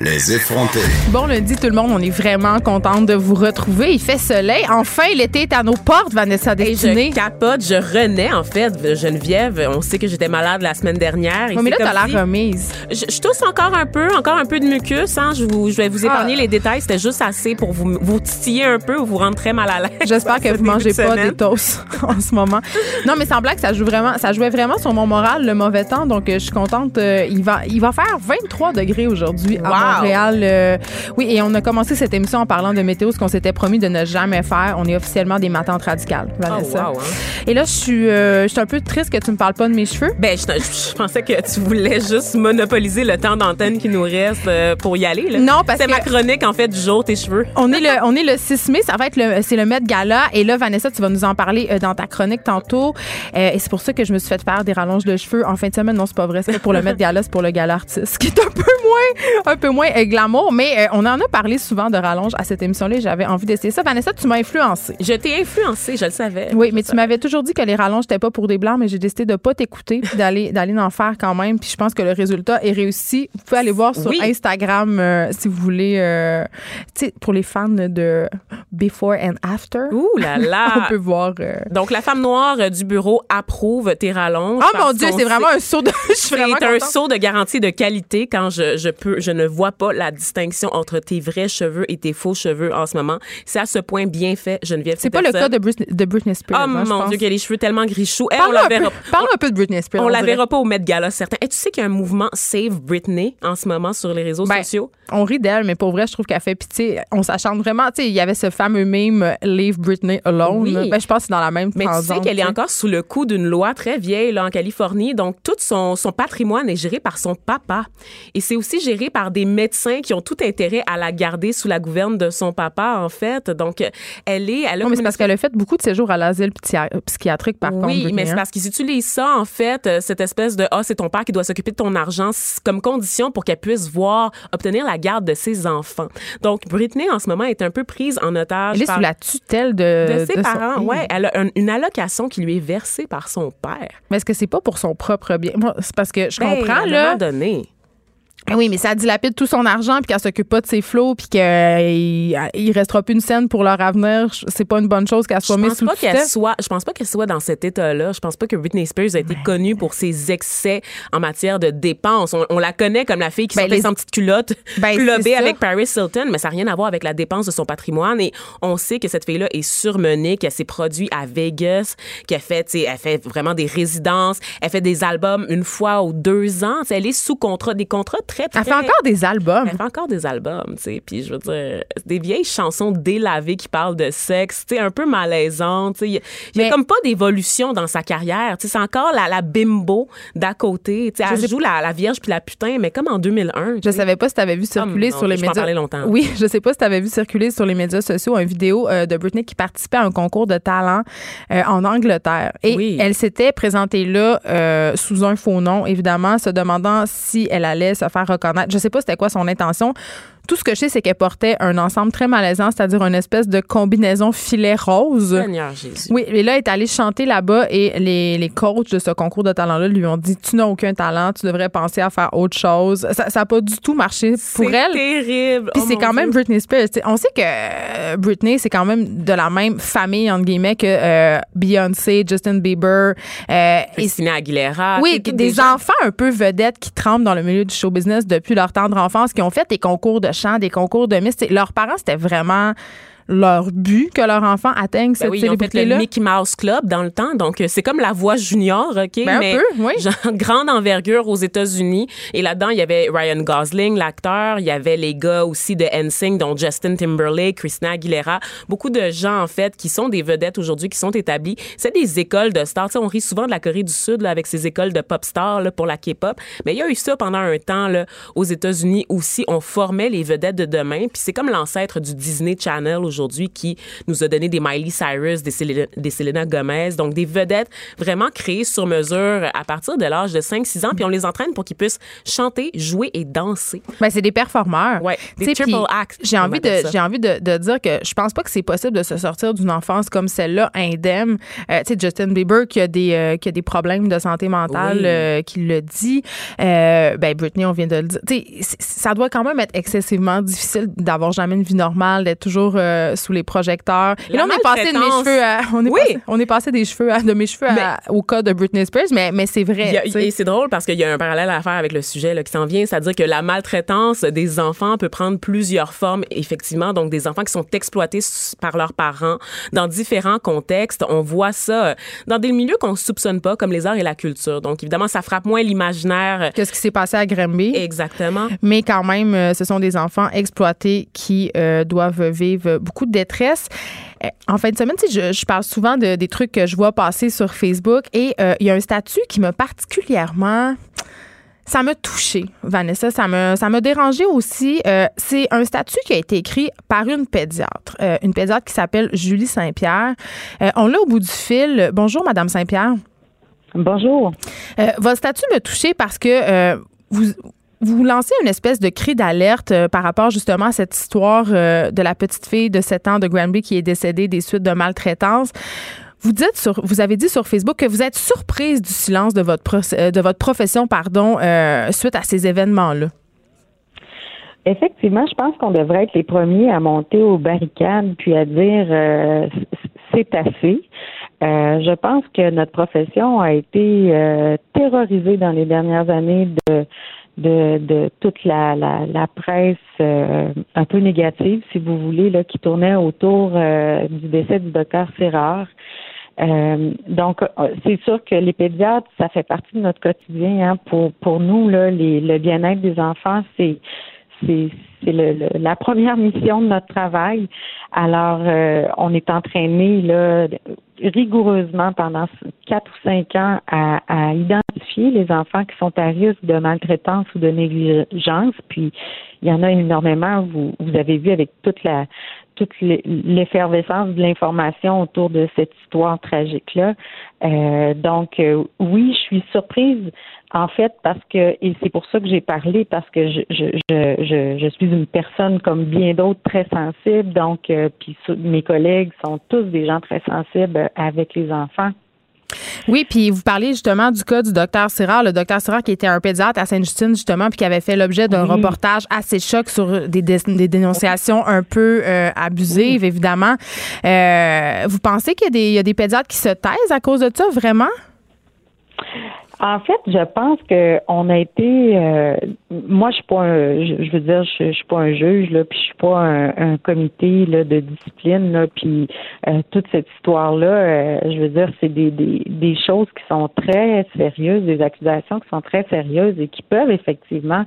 Les effrontés. Bon lundi tout le monde, on est vraiment contente de vous retrouver. Il fait soleil. Enfin, l'été est à nos portes, Vanessa Destinée. je capote, je renais en fait, Geneviève. On sait que j'étais malade la semaine dernière. Oh, mais là, t'as si- remise. Je, je tousse encore un peu, encore un peu de mucus. Hein. Je, vous, je vais vous épargner Ah. les détails. C'était juste assez pour vous, vous titiller un peu ou vous rendre très mal à l'aise. J'espère que vous mangez de pas semaine. des toasts en ce moment. Non, mais sans blague, ça joue vraiment, ça jouait vraiment sur mon moral, le mauvais temps. Donc, euh, je suis contente. Euh, il va, il va faire 23 degrés aujourd'hui Wow. Montréal. Euh, oui, et on a commencé cette émission en parlant de météo, ce qu'on s'était promis de ne jamais faire. On est officiellement des matantes radicales, Vanessa. Oh, wow, hein. Et là, je suis, euh, je suis un peu triste que tu me parles pas de mes cheveux. Ben, je, je pensais que tu voulais juste monopoliser le temps d'antenne qui nous reste euh, pour y aller. Là. Non, parce C'est que- ma chronique, en fait, du jour, tes cheveux. On est le, on est le 6 mai, ça va être le, c'est le Met Gala. Et là, Vanessa, tu vas nous en parler euh, dans ta chronique tantôt. Euh, et c'est pour ça que je me suis fait faire des rallonges de cheveux en fin de semaine. Non, c'est pas vrai. C'est pour le Met Gala, c'est pour le Gala artiste, qui est un peu moins, un peu moins euh, glamour. Mais euh, on en a parlé souvent de rallonges à cette émission-là. et J'avais envie d'essayer ça. Vanessa, tu m'as influencé. Je t'ai influencé, je le savais. Oui, mais tu m'avais toujours dit que les rallonges n'étaient pas pour des blancs, mais j'ai décidé de pas t'écouter puis d'aller d'aller en faire quand même. Puis je pense que le résultat est réussi. Vous pouvez aller voir sur Oui. Instagram euh, si vous voulez. euh, tu sais, pour les fans de Before and After. Ouh là là! On peut voir. euh, Donc, la femme noire du bureau approuve tes rallonges. Oh mon Dieu, c'est vraiment un saut de. C'est un saut de garantie de qualité quand je, je peux, je ne vois pas la distinction entre tes vrais cheveux et tes faux cheveux en ce moment. C'est à ce point bien fait, Geneviève. C'est pas le cas de Britney, de Britney Spears. Oh hein, mon pense. Dieu, qu'elle a les cheveux tellement gris-choux. Elle, on Parle-nous la un, verra. peu- parle-nous un peu de Britney Spears. On la verra pas au Met Gala, certain. Et tu sais qu'il y a un mouvement Save Britney en ce moment sur les réseaux Ben, sociaux? On rit d'elle, mais pour vrai, je trouve qu'elle fait pitié. On s'acharne vraiment. Tu sais, il y avait ce fameux meme euh, Leave Britney alone. Oui. Ben, je pense que c'est dans la même Mais tu sais qu'elle est encore sous le coup d'une loi très vieille là, en Californie. Donc, tout son, son patrimoine est géré par son papa. Et c'est aussi géré par des médecins qui ont tout intérêt à la garder sous la gouverne de son papa, en fait. Donc, elle est... Elle a Non, mais c'est parce qu'elle a fait beaucoup de séjours à l'asile psy- psychiatrique, par contre. Oui, mais c'est hein. parce qu'ils utilisent ça, en fait, euh, cette espèce de Ah, c'est ton père qui doit s'occuper de ton argent comme condition pour qu'elle puisse voir, obtenir la garde de ses enfants. Donc, Britney, en ce moment, est un peu prise en otage Elle est par- sous la tutelle de, de ses son- parents. Ouais, elle a un- une allocation qui lui est versée par son père. Mais est-ce que c'est pas pour son propre bien? C'est parce que je Ben, comprends, à un là. moment donné. Ah Oui, mais ça dilapide tout son argent puis qu'elle s'occupe pas de ses flots puis qu'il il restera plus une scène pour leur avenir. C'est pas une bonne chose qu'elle soit mise sous pas qu'elle soit, je pense pas qu'elle soit dans cet état-là. Je pense pas que Britney Spears a été connue pour ses excès en matière de dépenses. On, on la connaît comme la fille qui Ben, sortait les- sans petite culotte, Ben, clubée avec Paris Hilton, mais ça n'a rien à voir avec la dépense de son patrimoine. Et on sait que cette fille-là est surmenée, qu'elle s'est produite à Vegas, qu'elle fait, elle fait vraiment des résidences, elle fait des albums une fois ou deux ans. Tu sais, Elle est sous contrat, des contrats très, très Elle fait encore des albums. elle fait encore des albums, tu sais. Puis je veux dire, des vieilles chansons délavées qui parlent de sexe, tu sais, un peu malaisantes. Il y a- il y a Mais- comme pas d'évolution dans sa carrière. Tu sais, c'est encore la, la bimbo d'à côté. Tu sais, elle joue la, la vierge puis la putain, mais comme en 2001. tu Je sais. savais pas si tu avais vu circuler Oh, sur les je médias. longtemps. Oui, je sais pas si tu avais vu circuler sur les médias sociaux une vidéo euh, de Britney qui participait à un concours de talent euh, en Angleterre. Et Oui. elle s'était présentée là euh, sous un faux nom, évidemment, se demandant si elle allait se faire reconnaître. Je sais pas c'était quoi son intention. Tout ce que je sais, c'est qu'elle portait un ensemble très malaisant, c'est-à-dire une espèce de combinaison filet rose. Seigneur Jésus. Oui, et là, elle est allée chanter là-bas et les, les coachs de ce concours de talent-là lui ont dit Tu n'as aucun talent, tu devrais penser à faire autre chose. Ça n'a pas du tout marché pour C'est elle. terrible. Puis Oh, c'est quand même. Britney Spears. T'sais, on sait que euh, Britney, c'est quand même de la même famille, entre guillemets, que euh, Beyoncé, Justin Bieber. euh, et Christina Aguilera. oui, c'est des, gens- enfants un peu vedettes qui trempent dans le milieu du show business depuis leur tendre enfance, qui ont fait des concours de des concours de Miss. T'sais, Leurs parents, c'était vraiment leur but que leur enfant atteigne Ben cette oui, ils ont fait le célébrité-là. Mickey Mouse Club dans le temps. Donc, euh, c'est comme la voix junior, OK? Ben, un mais peu, oui. genre, grande envergure aux États-Unis. Et là-dedans, il y avait Ryan Gosling, l'acteur. Il y avait les gars aussi de NSYNC, dont Justin Timberlake, Christina Aguilera. Beaucoup de gens, en fait, qui sont des vedettes aujourd'hui, qui sont établis. C'est des écoles de stars. Tu sais, on rit souvent de la Corée du Sud, là, avec ses écoles de pop stars, là, pour la K-pop. Mais il y a eu ça pendant un temps, là, aux États-Unis aussi. On formait les vedettes de demain. Puis c'est comme l'ancêtre du Disney Channel aujourd'hui aujourd'hui qui nous a donné des Miley Cyrus, des Selena, des Selena Gomez, donc des vedettes vraiment créées sur mesure à partir de l'âge de 5-6 ans, puis on les entraîne pour qu'ils puissent chanter, jouer et danser. Ben, c'est des performeurs. Ouais, des triple acts. J'ai envie, de, j'ai envie de, de, dire que je pense pas que c'est possible de se sortir d'une enfance comme celle-là indemne. Euh, tu sais, Justin Bieber qui a des, euh, qui a des problèmes de santé mentale, euh, qui le dit. Ben, Britney, on vient de le dire. Tu sais, ça doit quand même être excessivement difficile d'avoir jamais une vie normale, d'être toujours sous les projecteurs. La et là, on est passé de mes cheveux à, on est Oui. passé, on est passé des cheveux à, de mes cheveux à- au cas de Britney Spears, mais, mais c'est vrai. A- et c'est drôle parce qu'il y a un parallèle à faire avec le sujet là, qui s'en vient, c'est-à-dire que la maltraitance des enfants peut prendre plusieurs formes, effectivement. Donc, des enfants qui sont exploités par leurs parents dans différents contextes. On voit ça euh, dans des milieux qu'on soupçonne pas, comme les arts et la culture. Donc, évidemment, ça frappe moins l'imaginaire. Qu'est-ce qui s'est passé à Granby? Exactement. Mais quand même, euh, ce sont des enfants exploités qui euh, doivent vivre beaucoup de détresse. Euh, En fin de semaine, tu sais, je, je parle souvent de, des trucs que je vois passer sur Facebook et euh, il y a un statut qui m'a particulièrement ça m'a touché, Vanessa. Ça m'a, ça m'a dérangé aussi. Euh, c'est un statut qui a été écrit par une pédiatre, euh, une pédiatre qui s'appelle Julie Saint-Pierre. Euh, on l'a au bout du fil. Bonjour, Madame Saint-Pierre. Bonjour. Votre statut m'a touché parce que vous vous lancez une espèce de cri d'alerte euh, par rapport justement à cette histoire euh, de la petite fille de 7 ans de Granby qui est décédée des suites de maltraitance. Vous dites vous avez dit sur Facebook que vous êtes surprise du silence de votre euh, de votre profession, pardon, suite à ces événements-là. Effectivement, je pense qu'on devrait être les premiers à monter aux barricades puis à dire c'est assez. Je pense que notre profession a été terrorisée dans les dernières années de de, de toute la, la, la presse euh, un peu négative, si vous voulez, là, qui tournait autour euh, du décès du docteur Serrard. Euh, donc, euh, c'est sûr que les pédiatres, ça fait partie de notre quotidien. Hein. Pour pour nous, là, les, le bien-être des enfants, c'est c'est le- la première mission de notre travail. Alors, euh, on est entraîné là rigoureusement pendant quatre ou cinq ans à, à identifier les enfants qui sont à risque de maltraitance ou de négligence. Puis, il y en a énormément. Vous, vous avez vu avec toute la toute l'e- l'effervescence de l'information autour de cette histoire tragique-là. Euh, donc, euh, oui, je suis surprise, en fait, parce que, et c'est pour ça que j'ai parlé, parce que je, je, je, je, suis une personne comme bien d'autres très sensible, donc, euh, puis mes collègues sont tous des gens très sensibles avec les enfants. Oui, puis vous parlez justement du cas du docteur Sirard, le docteur Sirard qui était un pédiatre à Sainte-Justine justement, puis qui avait fait l'objet d'un Oui. reportage assez choc sur des, dé- des dénonciations un peu euh, abusives, évidemment. Euh, vous pensez qu'il y y a des pédiatres qui se taisent à cause de ça, vraiment? En fait, je pense que on a été. euh, moi, je suis pas un. Je, je veux dire, je, suis pas un juge là, puis je suis pas un, comité là de discipline là, puis euh, toute cette histoire là. je veux dire, c'est des, des des choses qui sont très sérieuses, des accusations qui sont très sérieuses et qui peuvent effectivement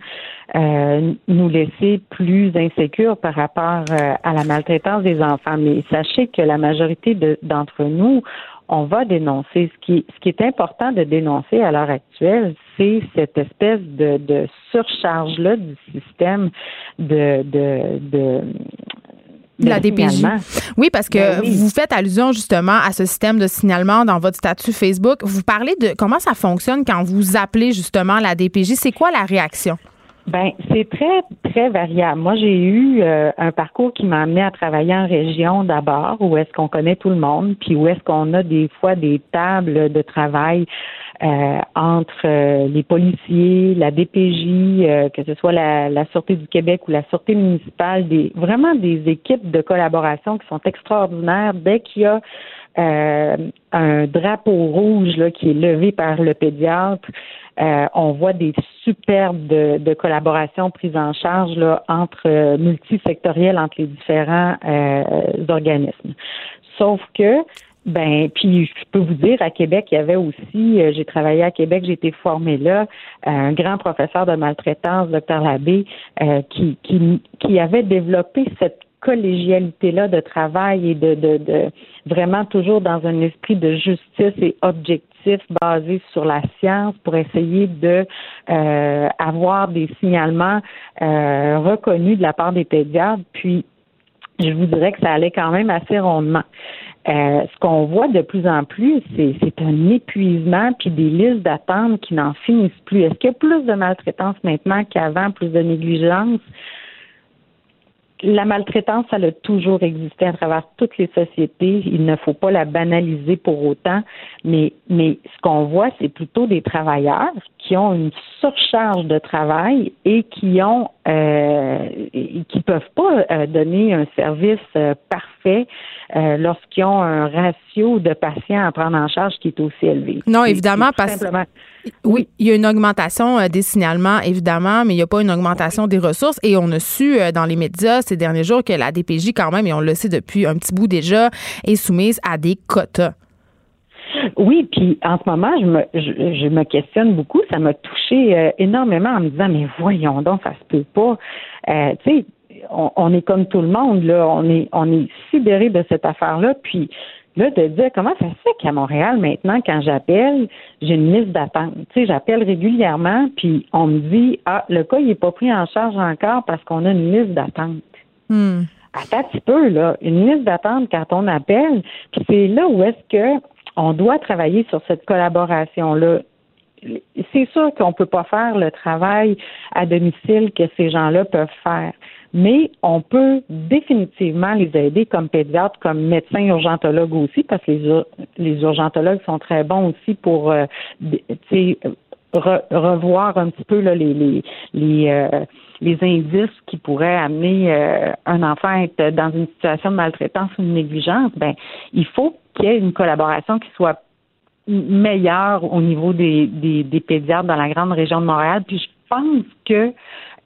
euh, nous laisser plus insécures par rapport euh, à la maltraitance des enfants. Mais sachez que la majorité de- d'entre nous on va dénoncer. Ce qui, ce qui est important de dénoncer à l'heure actuelle, c'est cette espèce de, de surcharge-là du système de, de, de, De la DPJ. signalement. Oui, parce que Ben oui. vous faites allusion justement à ce système de signalement dans votre statut Facebook. Vous parlez de comment ça fonctionne quand vous appelez justement la DPJ. C'est quoi la réaction? Ben, c'est très, très variable. Moi, j'ai eu euh, un parcours qui m'a amené à travailler en région d'abord, où est-ce qu'on connaît tout le monde, puis où est-ce qu'on a des fois des tables de travail euh, entre euh, les policiers, la DPJ, que ce soit la, la Sûreté du Québec ou la Sûreté municipale, des vraiment des équipes de collaboration qui sont extraordinaires. Dès qu'il y a un drapeau rouge là, qui est levé par le pédiatre, euh, on voit des superbes de, de collaboration prises en charge là, entre euh, multisectorielles entre les différents euh, organismes. Sauf que ben, puis je peux vous dire, à Québec, il y avait aussi, euh, j'ai travaillé à Québec, j'ai été formée là, un grand professeur de maltraitance, docteur Labbé, euh, qui, qui, qui avait développé cette collégialité-là de travail et de, de, de vraiment toujours dans un esprit de justice et objectif basé sur la science pour essayer de euh, avoir des signalements euh, reconnus de la part des pédiatres. Puis je vous dirais que ça allait quand même assez rondement. Euh, ce qu'on voit de plus en plus, c'est, un épuisement puis des listes d'attente qui n'en finissent plus. Est-ce qu'il y a plus de maltraitance maintenant qu'avant, plus de négligence? La maltraitance, ça a toujours existé à travers toutes les sociétés. Il ne faut pas la banaliser pour autant, mais, mais ce qu'on voit, c'est plutôt des travailleurs qui ont une surcharge de travail et qui ont euh, qui peuvent pas euh, donner un service euh, parfait euh, lorsqu'ils ont un ratio de patients à prendre en charge qui est aussi élevé. Non, évidemment, parce que oui, il y a une augmentation des signalements, évidemment, mais il n'y a pas une augmentation des ressources. Et on a su dans les médias ces derniers jours que la DPJ, quand même, et on le sait depuis un petit bout déjà, est soumise à des quotas. Oui, puis en ce moment, je me, je, me questionne beaucoup. Ça m'a touché euh, énormément en me disant, mais voyons donc, ça se peut pas. Euh, tu sais, on, est comme tout le monde, là. On est, on est sidéré de cette affaire-là. Puis là, de dire comment ça se fait qu'à Montréal, maintenant, quand j'appelle, j'ai une liste d'attente. Tu sais, j'appelle régulièrement, puis on me dit, ah, le cas, il n'est pas pris en charge encore parce qu'on a une liste d'attente. Hmm. Attends un petit peu, là. Une liste d'attente quand on appelle, puis c'est là où est-ce que on doit travailler sur cette collaboration-là. C'est sûr qu'on ne peut pas faire le travail à domicile que ces gens-là peuvent faire, mais on peut définitivement les aider comme pédiatre, comme médecin urgentologue aussi, parce que les, les urgentologues sont très bons aussi pour euh, revoir un petit peu les, euh, les indices qui pourraient amener euh, un enfant à être dans une situation de maltraitance ou de négligence. Ben, il faut qu'il y ait une collaboration qui soit meilleure au niveau des, des, pédiatres dans la grande région de Montréal. Puis je pense que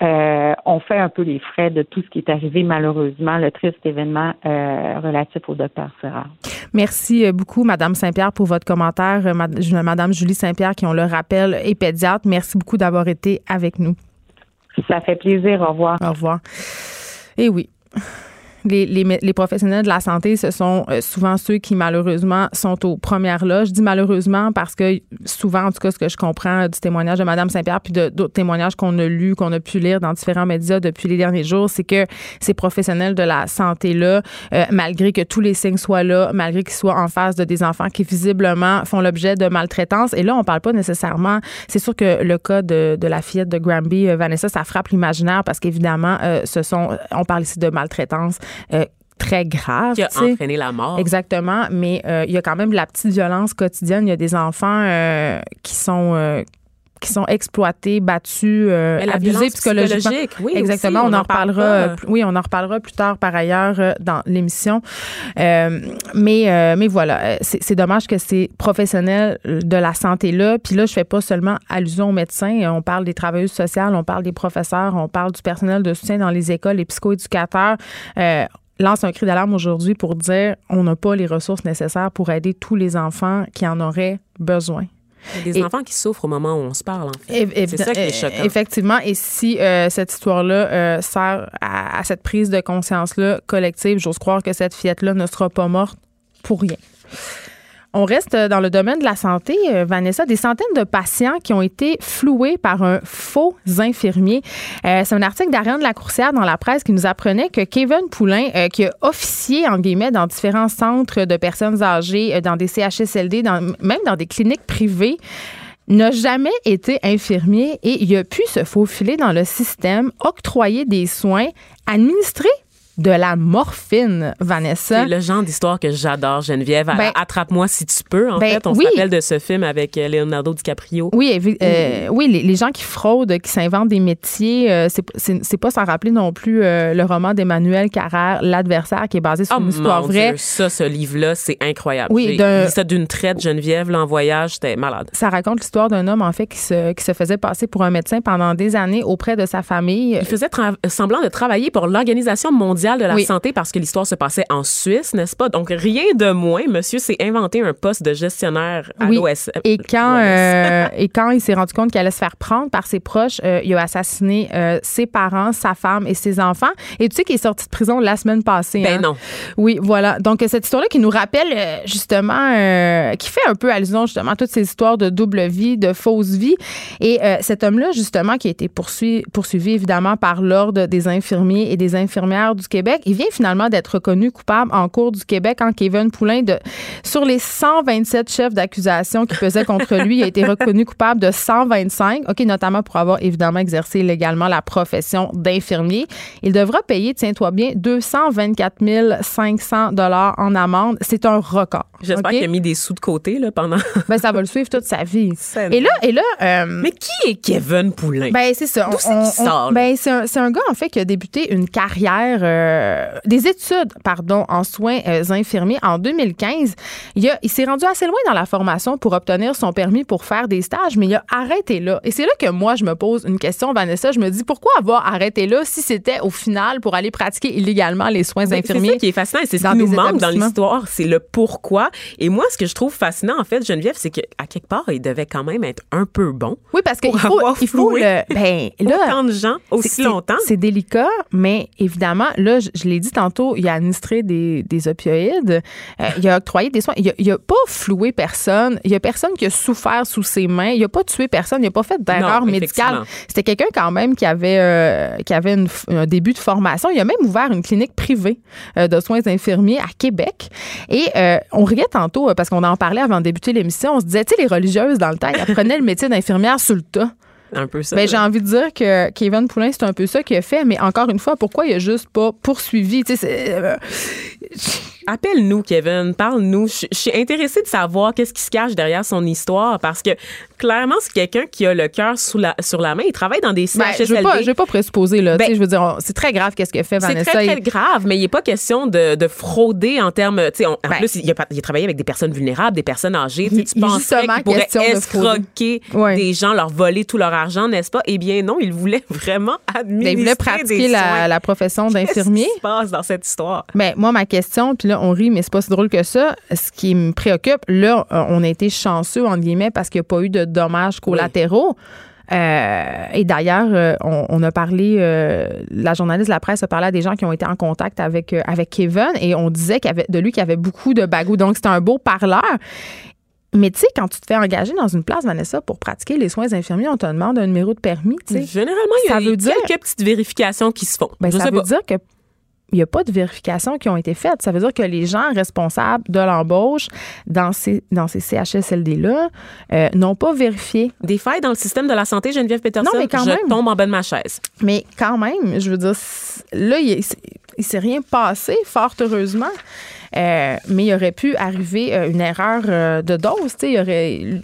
euh, on fait un peu les frais de tout ce qui est arrivé malheureusement, le triste événement euh, relatif au docteur Serra. Merci euh, beaucoup, Madame Saint-Pierre, pour votre commentaire. Madame Julie Saint-Pierre, qui on le rappelle, est pédiatre. Merci beaucoup d'avoir été avec nous. Ça fait plaisir. Au revoir. Au revoir. Et eh oui les, professionnels de la santé, ce sont euh, souvent ceux qui, malheureusement, sont aux premières loges. Je dis malheureusement parce que souvent, en tout cas, ce que je comprends du témoignage de Mme Saint-Pierre puis d'autres témoignages qu'on a lus, qu'on a pu lire dans différents médias depuis les derniers jours, c'est que ces professionnels de la santé-là, euh, malgré que tous les signes soient là, malgré qu'ils soient en face de des enfants qui visiblement font l'objet de maltraitance, et là, on parle pas nécessairement, c'est sûr que le cas de, la fillette de Granby, euh, Vanessa, ça frappe l'imaginaire parce qu'évidemment, ce sont, on parle ici de maltraitance euh, très grave. Qui a entraîné la mort. Exactement, mais euh, il y a quand même de la petite violence quotidienne. Il y a des enfants euh, qui sont qui sont exploités, battus, abusés psychologiquement. Oui, Exactement. on, en, reparlera. oui, on en reparlera plus tard par ailleurs dans l'émission. mais mais voilà, c'est dommage que ces professionnels de la santé là. Puis là, je fais pas seulement allusion aux médecins. On parle des travailleuses sociales, on parle des professeurs, on parle du personnel de soutien dans les écoles, les psychoéducateurs lance un cri d'alarme aujourd'hui pour dire on n'a pas les ressources nécessaires pour aider tous les enfants qui en auraient besoin. Il y a des enfants qui souffrent au moment où on se parle, en fait. C'est ça qui est choquant. Effectivement. Et si euh, cette histoire-là euh, sert à, à, cette prise de conscience-là collective, j'ose croire que cette fillette-là ne sera pas morte pour rien. On reste dans le domaine de la santé, euh, Vanessa. Des centaines de patients qui ont été floués par un faux infirmier. Euh, c'est un article d'Ariane Lacourcière dans la presse qui nous apprenait que Kevin Poulain, euh, qui a officié, en guillemets, dans différents centres de personnes âgées, dans des CHSLD, même dans des cliniques privées, n'a jamais été infirmier et il a pu se faufiler dans le système, octroyer des soins, administrer de la morphine, Vanessa. C'est le genre d'histoire que j'adore, Geneviève. Ben, Attrape-moi si tu peux. En ben fait, on se rappelle de ce film avec euh, Leonardo DiCaprio. Oui, euh, oui, les, gens qui fraudent, qui s'inventent des métiers, euh, c'est pas sans rappeler non plus le roman d'Emmanuel Carrère, L'adversaire, qui est basé sur oh une histoire vraie. Ça, ce livre-là, c'est incroyable. Oui, ça d'une traite, Geneviève, là, en voyage, c'était malade. Ça raconte l'histoire d'un homme, en fait, qui se, qui se faisait passer pour un médecin pendant des années auprès de sa famille. Il faisait semblant de travailler pour l'Organisation mondiale de la santé parce que l'histoire se passait en Suisse, n'est-ce pas? Donc, rien de moins, monsieur s'est inventé un poste de gestionnaire à oui. Et quand, euh, et quand il s'est rendu compte qu'il allait se faire prendre par ses proches, euh, il a assassiné euh, ses parents, sa femme et ses enfants. Et tu sais qu'il est sorti de prison la semaine passée. Ben hein? non. Oui, voilà. Donc, cette histoire-là qui nous rappelle justement, qui fait un peu allusion justement à toutes ces histoires de double vie, de fausse vie. Et cet homme-là, justement, qui a été poursuivi, poursuivi évidemment par l'Ordre des infirmiers et des infirmières du Québec. Il vient finalement d'être reconnu coupable en cours du Québec en Kevin Poulain de sur les 127 chefs d'accusation qui pesaient contre lui, il a été reconnu coupable de 125, OK, notamment pour avoir évidemment exercé illégalement la profession d'infirmier. Il devra payer, tiens-toi bien, 224 500 dollars en amende. C'est un record. J'espère qu'il a mis des sous de côté là, pendant. Ben, ça va le suivre toute sa vie. Et là, et là, euh, Mais qui est Kevin Poulain? ben c'est ça. D'où c'est qu'il on- sort? Ben c'est un, un gars en fait qui a débuté une carrière, euh, des études, pardon, en soins euh, infirmiers en 2015. Il, a- il s'est rendu assez loin dans la formation pour obtenir son permis pour faire des stages, mais il a arrêté là. Et c'est là que moi je me pose une question, Vanessa. Je me dis pourquoi avoir arrêté là si c'était au final pour aller pratiquer illégalement les soins Ben, C'est infirmiers. ça qui est fascinant et c'est ce qui nous manque dans l'histoire, c'est le pourquoi. Et moi, ce que je trouve fascinant, en fait, Geneviève, c'est qu'à quelque part, il devait quand même être un peu bon. Oui, parce qu'il faut, il faut le. Ben, là, Autant de gens, aussi longtemps. C'est délicat, mais évidemment, là, je, je l'ai dit tantôt, il a administré des, des opioïdes, euh, il a octroyé des soins, il a, il a pas floué personne, il y a personne qui a souffert sous ses mains, il a pas tué personne, il a pas fait d'erreur médicale. C'était quelqu'un quand même qui avait, euh, qui avait une un début de formation. Il a même ouvert une clinique privée euh, de soins infirmiers à Québec. Et on riait tantôt, parce qu'on en parlait avant de débuter l'émission, on se disait, tu sais, les religieuses dans le temps, ils apprenaient le métier d'infirmière sur le tas. Un peu ça. Ben, j'ai envie de dire que Kevin Poulin, c'est un peu ça qu'il a fait, mais encore une fois, pourquoi il a juste pas poursuivi? Tu sais, c'est- euh, Appelle-nous, Kevin. Parle-nous. Je je suis intéressée de savoir qu'est-ce qui se cache derrière son histoire parce que clairement, c'est quelqu'un qui a le cœur sur la main. Il travaille dans des ben, CHSLD. je veux pas, je veux pas présupposer, là. Ben, je veux dire, c'est très grave qu'est-ce qu'il a fait, C'est Vanessa. très, très Il- grave, mais il n'est pas question de, de frauder en termes. On- en Ben. plus, il a, pas- il a travaillé avec des personnes vulnérables, des personnes âgées. Tu penserais qu'il pourrait question de escroquer Ouais. des gens, leur voler tout leur argent, n'est-ce pas? Eh bien, non, il voulait vraiment administrer ben, il voulait pratiquer des la, soins. la profession d'infirmier. Qu'est-ce qui se passe dans cette histoire? Ben, moi, ma question, puis là, on rit, mais c'est pas si drôle que ça. Ce qui me préoccupe, là, euh, on a été chanceux, entre guillemets, parce qu'il n'y a pas eu de dommages collatéraux. Euh, et d'ailleurs, euh, on, on a parlé, euh, la journaliste de la presse a parlé à des gens qui ont été en contact avec, avec Kevin et on disait qu'il y avait, de lui qu'il y avait beaucoup de bagou. Donc, c'était un beau parleur. Mais tu sais, quand tu te fais engager dans une place, Vanessa, pour pratiquer les soins infirmiers, on te demande un numéro de permis. Généralement, il y Ça a veut dire- quelques petites vérifications qui se font. Ben, Je ça veut pas. dire que il n'y a pas de vérifications qui ont été faites. Ça veut dire que les gens responsables de l'embauche dans ces, dans ces CHSLD-là euh, n'ont pas vérifié. Des failles dans le système de la santé, Geneviève Peterson, Non, mais quand je même. tombe en bas de ma chaise. Mais quand même, je veux dire, là, il ne s'est rien passé, fort heureusement. Euh, mais il aurait pu arriver euh, une erreur de dose. Il y aurait.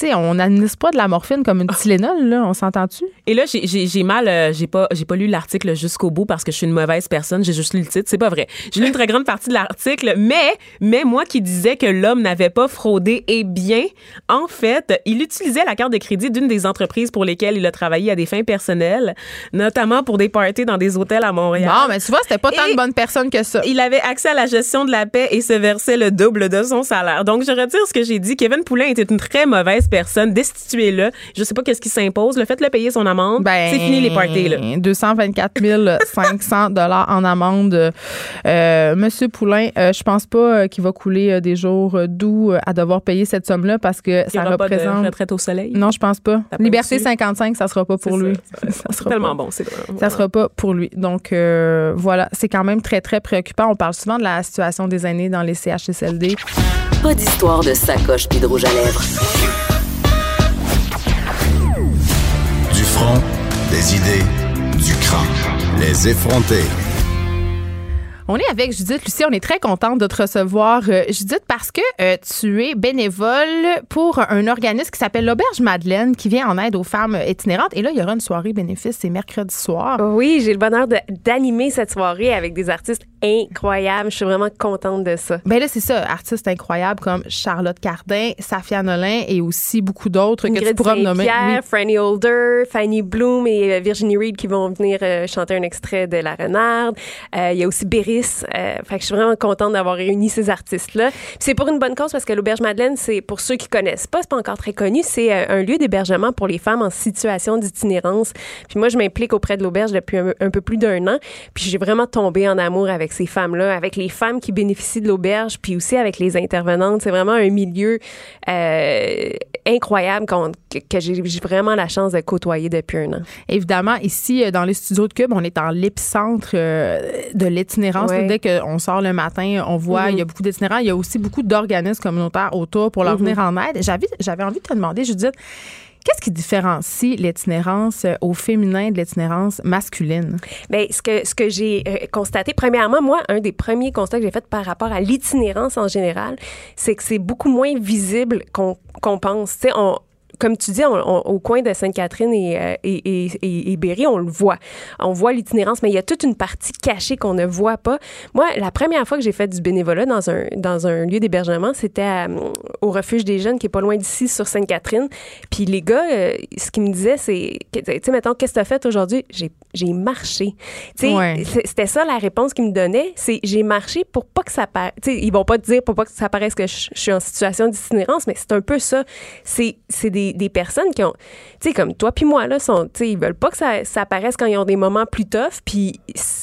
Sais, on n'administre pas de la morphine comme une Tylenol, là, on s'entend-tu? Et là, j'ai- mal, euh, j'ai pas, pas lu l'article jusqu'au bout parce que je suis une mauvaise personne. J'ai juste lu le titre. C'est pas vrai. J'ai lu une très grande partie de l'article, mais, mais moi qui disais que l'homme n'avait pas fraudé, eh bien, en fait, il utilisait la carte de crédit d'une des entreprises pour lesquelles il a travaillé à des fins personnelles, notamment pour des parties dans des hôtels à Montréal. Bon, mais tu vois, c'était pas tant de bonnes personnes que ça. Il avait accès à la gestion de la paix et se versait le double de son salaire. Donc, je retire ce que j'ai dit. Kevin Poulain était une très mauvaise personne. Destituez-le. Je sais pas qu'est-ce qui s'impose. Le faites-le payer son amende. Ben, c'est fini les parties, là. 224 500 dollars en amende. Euh, Monsieur Poulain, euh, je pense pas euh, qu'il va couler euh, des jours doux à devoir payer cette somme-là parce que Il ça aura pas de représente. retraite au soleil. Non, je pense pas. Liberté reçu? 55, ça sera pas pour lui. ça, sera tellement pas. bon. C'est vraiment- Ça sera pas pour lui. Donc euh, voilà, c'est quand même très très préoccupant. On parle souvent de la situation des aînés dans les CHSLD. Pas d'histoire de sacoche puis de rouge à lèvres. Front, des idées, du crâne. Les effronter. On est avec Judith Lucie. On est très contente de te recevoir, euh, Judith, parce que euh, tu es bénévole pour un organisme qui s'appelle l'Auberge Madeleine, qui vient en aide aux femmes itinérantes. Et là, il y aura une soirée bénéfice, c'est mercredi soir. Oui, j'ai le bonheur d'animer cette soirée avec des artistes incroyables. Je suis vraiment contente de ça. Ben là, c'est ça, artistes incroyables comme Charlotte Cardin, Safia Nolin et aussi beaucoup d'autres que tu pourras me nommer. Saint-Pierre, Franny Holder, Fanny Bloom et euh, Virginie Reed qui vont venir euh, chanter un extrait de La Renarde. Euh, Il y a aussi Béris. Euh, fait que je suis vraiment contente d'avoir réuni ces artistes-là. C'est pour une bonne cause parce que l'Auberge Madeleine, c'est pour ceux qui connaissent pas, c'est pas encore très connu, c'est euh, un lieu d'hébergement pour les femmes en situation d'itinérance. Puis moi, je m'implique auprès de l'Auberge depuis un, un peu plus d'un an. Puis j'ai vraiment tombé en amour avec avec ces femmes-là, avec les femmes qui bénéficient de l'auberge, puis aussi avec les intervenantes. C'est vraiment un milieu euh, incroyable que, que j'ai vraiment la chance de côtoyer depuis un an. Évidemment, ici, euh, dans les studios de Cube, on est en l'épicentre euh, de l'itinérance. Ouais. Dès qu'on sort le matin, on voit, Mhm. il y a beaucoup d'itinérants. Il y a aussi beaucoup d'organismes communautaires autour pour leur Mhm. venir en aide. J'avais, j'avais envie de te demander, Judith, qu'est-ce qui différencie l'itinérance euh, au féminin de l'itinérance masculine? Bien, ce que, j'ai euh, constaté, premièrement, moi, un des premiers constats que j'ai fait par rapport à l'itinérance en général, c'est que c'est beaucoup moins visible qu'on pense. Tu sais, comme tu dis, on- on- au coin de Sainte-Catherine et, euh, et, et, et- Berry, on le voit. On voit l'itinérance, mais il y a toute une partie cachée qu'on ne voit pas. Moi, la première fois que j'ai fait du bénévolat dans un, dans un lieu d'hébergement, c'était hum, au refuge des jeunes qui est pas loin d'ici, sur Sainte-Catherine. Puis les gars, euh, ce qu'ils me disaient, c'est, tu sais, mettons, qu'est-ce que tu as fait aujourd'hui? J'ai, j'ai marché. Tu sais, Ouais. c'est- c'était ça la réponse qu'ils me donnaient, c'est j'ai marché pour pas que ça paraisse. Tu sais, ils vont pas te dire pour pas que ça paraisse que je, je suis en situation d'itinérance, mais c'est un peu ça. C'est, c'est des, des personnes qui ont, tu sais, comme toi puis moi, là, sont, ils veulent pas que ça, ça apparaisse quand ils ont des moments plus tough, puis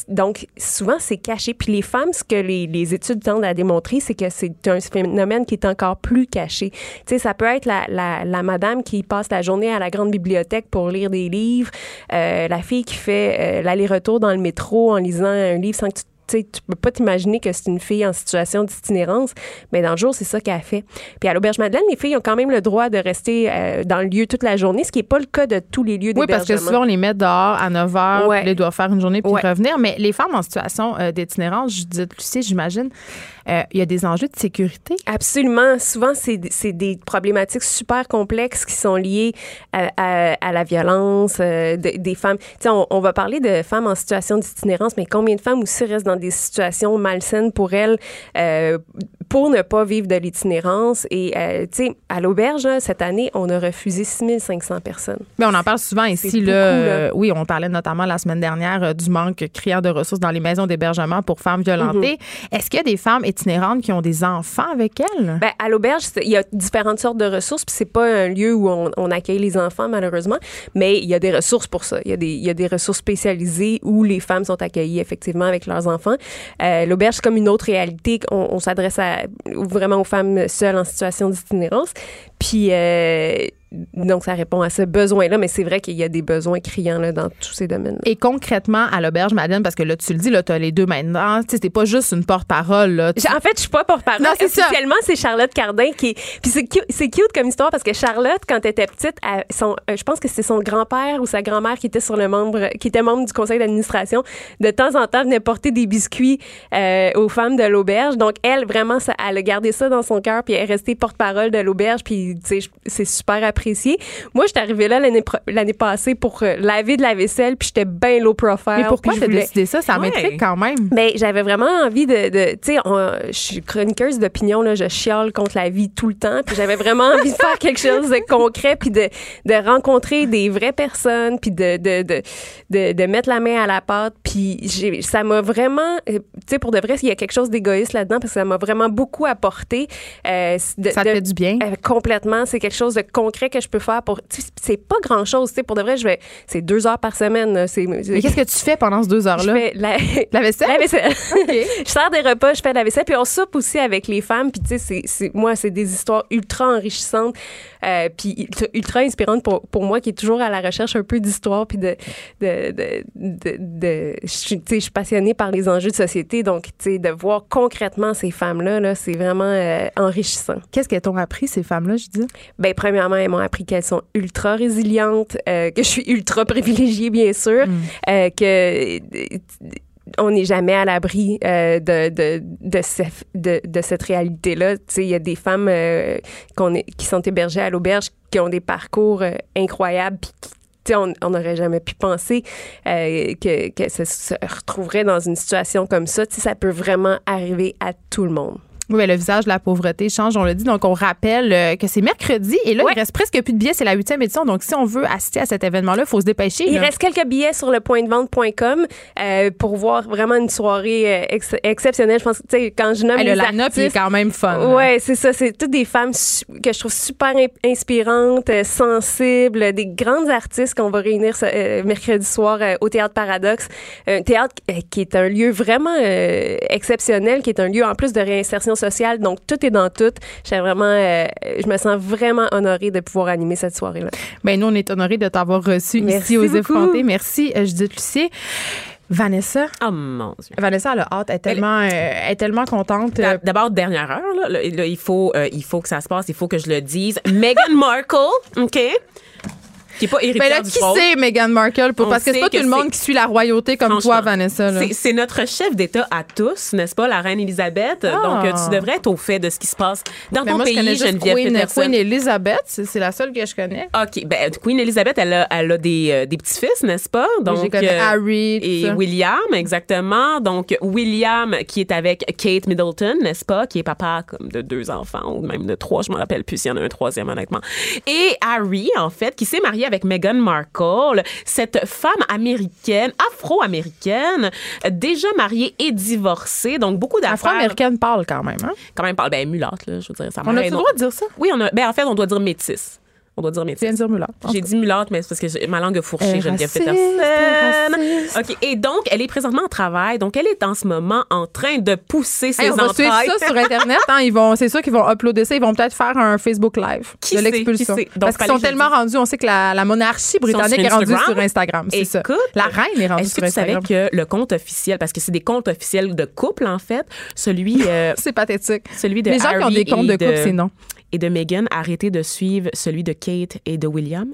donc, souvent, c'est caché. Puis les femmes, ce que les, les études tendent à démontrer, c'est que c'est un phénomène qui est encore plus caché. Tu sais, ça peut être la, la, la madame qui passe la journée à la grande bibliothèque pour lire des livres, euh, la fille qui fait euh, l'aller-retour dans le métro en lisant un livre sans que tu tu peux pas t'imaginer que c'est une fille en situation d'itinérance, mais dans le jour, c'est ça qu'elle fait. Puis à l'Auberge Madeleine, les filles ont quand même le droit de rester euh, dans le lieu toute la journée, ce qui n'est pas le cas de tous les lieux Oui, parce que souvent, on les met dehors à 9 h, Ouais. ils doivent faire une journée puis Ouais. revenir. Mais les femmes en situation euh, d'itinérance, Judith Lucie, j'imagine, euh, il y a des enjeux de sécurité. Absolument. Souvent, c'est des problématiques super complexes qui sont liées à, à- à la violence euh, de- des femmes. On, on va parler de femmes en situation d'itinérance, mais combien de femmes aussi restent dans des situations malsaines pour elles euh, pour ne pas vivre de l'itinérance? Et, tu sais, à l'auberge, cette année, on a refusé 6500 personnes. Mais on en parle souvent ici. Là, beaucoup, là. Oui, on parlait notamment la semaine dernière du manque criant de ressources dans les maisons d'hébergement pour femmes violentées. Mm-hmm. Est-ce qu'il y a des femmes itinérantes qui ont des enfants avec elles? Ben, à l'auberge, il y a différentes sortes de ressources, puis c'est pas un lieu où on, accueille les enfants, malheureusement, mais il y a des ressources pour ça. Il y a des, ressources spécialisées où les femmes sont accueillies, effectivement, avec leurs enfants. Euh, l'auberge, c'est comme une autre réalité. On, s'adresse vraiment aux femmes seules en situation d'itinérance. Puis, euh, donc, ça répond à ce besoin-là, mais c'est vrai qu'il y a des besoins criants là, dans tous ces domaines-là. Et concrètement, à l'auberge, Madeleine, parce que là, tu le dis, là, tu as les deux maintenant. Tu sais, c'est pas juste une porte-parole. Là. Tu- En fait, je suis pas porte-parole. Non, c'est ça. Officiellement, c'est Charlotte Cardin qui. Puis c'est cute, cute comme histoire parce que Charlotte, quand elle était petite, elle- son, euh, je pense que c'est son grand-père ou sa grand-mère qui était sur le membre, qui était membre du conseil d'administration. De temps en temps, venait porter des biscuits euh, aux femmes de l'auberge. Donc elle, vraiment, ça, elle a gardé ça dans son cœur puis elle est restée porte-parole de l'auberge. Puis tu sais, c'est super apprécié. Moi, j'étais arrivée là l'année passée pour euh, laver de la vaisselle puis j'étais bien low profile. Mais pourquoi puis tu je as voulais- décidé ça? Ça Ouais. m'intrigue quand même. ben, j'avais vraiment envie de, de tu sais, je suis chroniqueuse d'opinion là, je chiale contre la vie tout le temps, puis j'avais vraiment envie de faire quelque chose de concret, puis de, de rencontrer des vraies personnes, puis de, de, de, de, de mettre la main à la pâte, puis ça m'a vraiment, euh, tu sais, pour de vrai, il y a quelque chose d'égoïste là-dedans parce que ça m'a vraiment beaucoup apporté. euh, de- Ça te fait du bien? euh, complètement, c'est quelque chose de concret que je peux faire pour. C'est pas grand chose, tu sais. Pour de vrai, je vais. C'est deux heures par semaine. C'est. Mais qu'est-ce que tu fais pendant ces deux je heures-là? fais la, La vaisselle? la vaisselle. Je sers des repas, je fais la vaisselle, puis on soupe aussi avec les femmes. Puis tu sais, c'est- moi, c'est des histoires ultra enrichissantes, euh, puis ultra, inspirantes pour, pour moi qui est toujours à la recherche un peu d'histoire, puis de, de, de, de, de- je, suis- tu sais, je suis passionnée par les enjeux de société, donc tu sais, de voir concrètement ces femmes-là, là, c'est vraiment euh, enrichissant. Qu'est-ce qu'elles t'ont appris, ces femmes-là, je dis? Ben, premièrement, elles m'ont appris qu'elles sont ultra résilientes, euh, que je suis ultra privilégiée, bien sûr, euh, que euh, on n'est jamais à l'abri euh, de, de, de, ce- de, de cette réalité-là. Il y a des femmes qu'on est, qui sont hébergées à l'auberge qui ont des parcours incroyables puis on n'aurait jamais pu penser euh, que, que ça se retrouverait dans une situation comme ça. Ça peut vraiment arriver à tout le monde. Oui, le visage de la pauvreté change, on l'a dit. Donc, on rappelle euh, que c'est mercredi et là, Ouais. il reste presque plus de billets. C'est la huitième édition. Donc, si on veut assister à cet événement-là, il faut se dépêcher. Il là. reste quelques billets sur le pointdevente.com euh, pour voir vraiment une soirée euh, ex- exceptionnelle. Je pense que, tu sais, quand je nomme Hey, les le il est artistes, quand même fun. là. Ouais, c'est ça. C'est toutes des femmes que je trouve super in- inspirantes, sensibles, des grandes artistes qu'on va réunir ce, euh, mercredi soir euh, au Théâtre Paradoxe. Un théâtre qui est un lieu vraiment exceptionnel, qui est un lieu en plus de réinsertion sociale. Donc, tout est dans tout. J'ai vraiment, euh, je me sens vraiment honorée de pouvoir animer cette soirée-là. Ben, nous, on est honorés de t'avoir reçu Merci ici aux beaucoup. effrontés. Merci, euh, Judith Lucier. Vanessa? Oh mon Dieu. Vanessa, elle a hâte. Elle est tellement, euh, elle est tellement contente. D'abord, dernière heure, là, là, là, il, faut, euh, il faut que ça se passe, il faut que je le dise. Meghan Markle, OK? Qui n'est pas Ben héritière là, du qui c'est Meghan Markle? Pour, parce que c'est sait pas que tout le monde qui suit la royauté comme toi, Vanessa. C'est- notre chef d'État à tous, n'est-ce pas, la reine Elisabeth? Donc, euh, tu devrais être au fait de ce qui se passe dans Mais ton moi, je connais pays, juste Geneviève Queen, Peterson. Queen Elizabeth. C'est la seule que je connais. OK. Ben, Queen Elizabeth, elle a, elle a des, euh, des petits-fils, n'est-ce pas? Donc, connais euh, Harry, et ça. William, exactement. Donc, William qui est avec Kate Middleton, n'est-ce pas? Qui est papa comme de deux enfants, ou même de trois, je me rappelle plus s'il y en a un troisième, honnêtement. Et Harry, en fait, qui s'est marié avec Meghan Markle, cette femme américaine, afro-américaine, déjà mariée et divorcée. Donc, beaucoup d'affaires. Afro-américaine parle quand même. Hein? Quand même, parle, ben, mulâtre, là, je veux dire. Ça On a le droit de dire ça? Oui, on a, ben, en fait, on doit dire métisse. On doit dire métisse. dire mulâtre. J'ai dit mulâtre, mais c'est parce que ma langue a fourché, Geneviève Peterson. OK. Et donc, elle est présentement en travail. Donc, elle est en ce moment en train de pousser ses Hey, on va suivre ça sur Internet. Hein, ils vont, c'est sûr qu'ils vont uploader ça. Ils vont peut-être faire un Facebook Live Qui de l'expulsion. Parce qu'ils sont tellement rendus. On sait que la, la monarchie britannique est rendue Instagram? sur Instagram. C'est ça. La reine est rendue Est-ce sur que tu savais Instagram. que le compte officiel, parce que c'est des comptes officiels de couple, en fait, celui, euh, C'est pathétique. celui de Les gens qui ont des comptes de couple, c'est non. Et de Meghan, a arrêté de suivre celui de Kate et de William?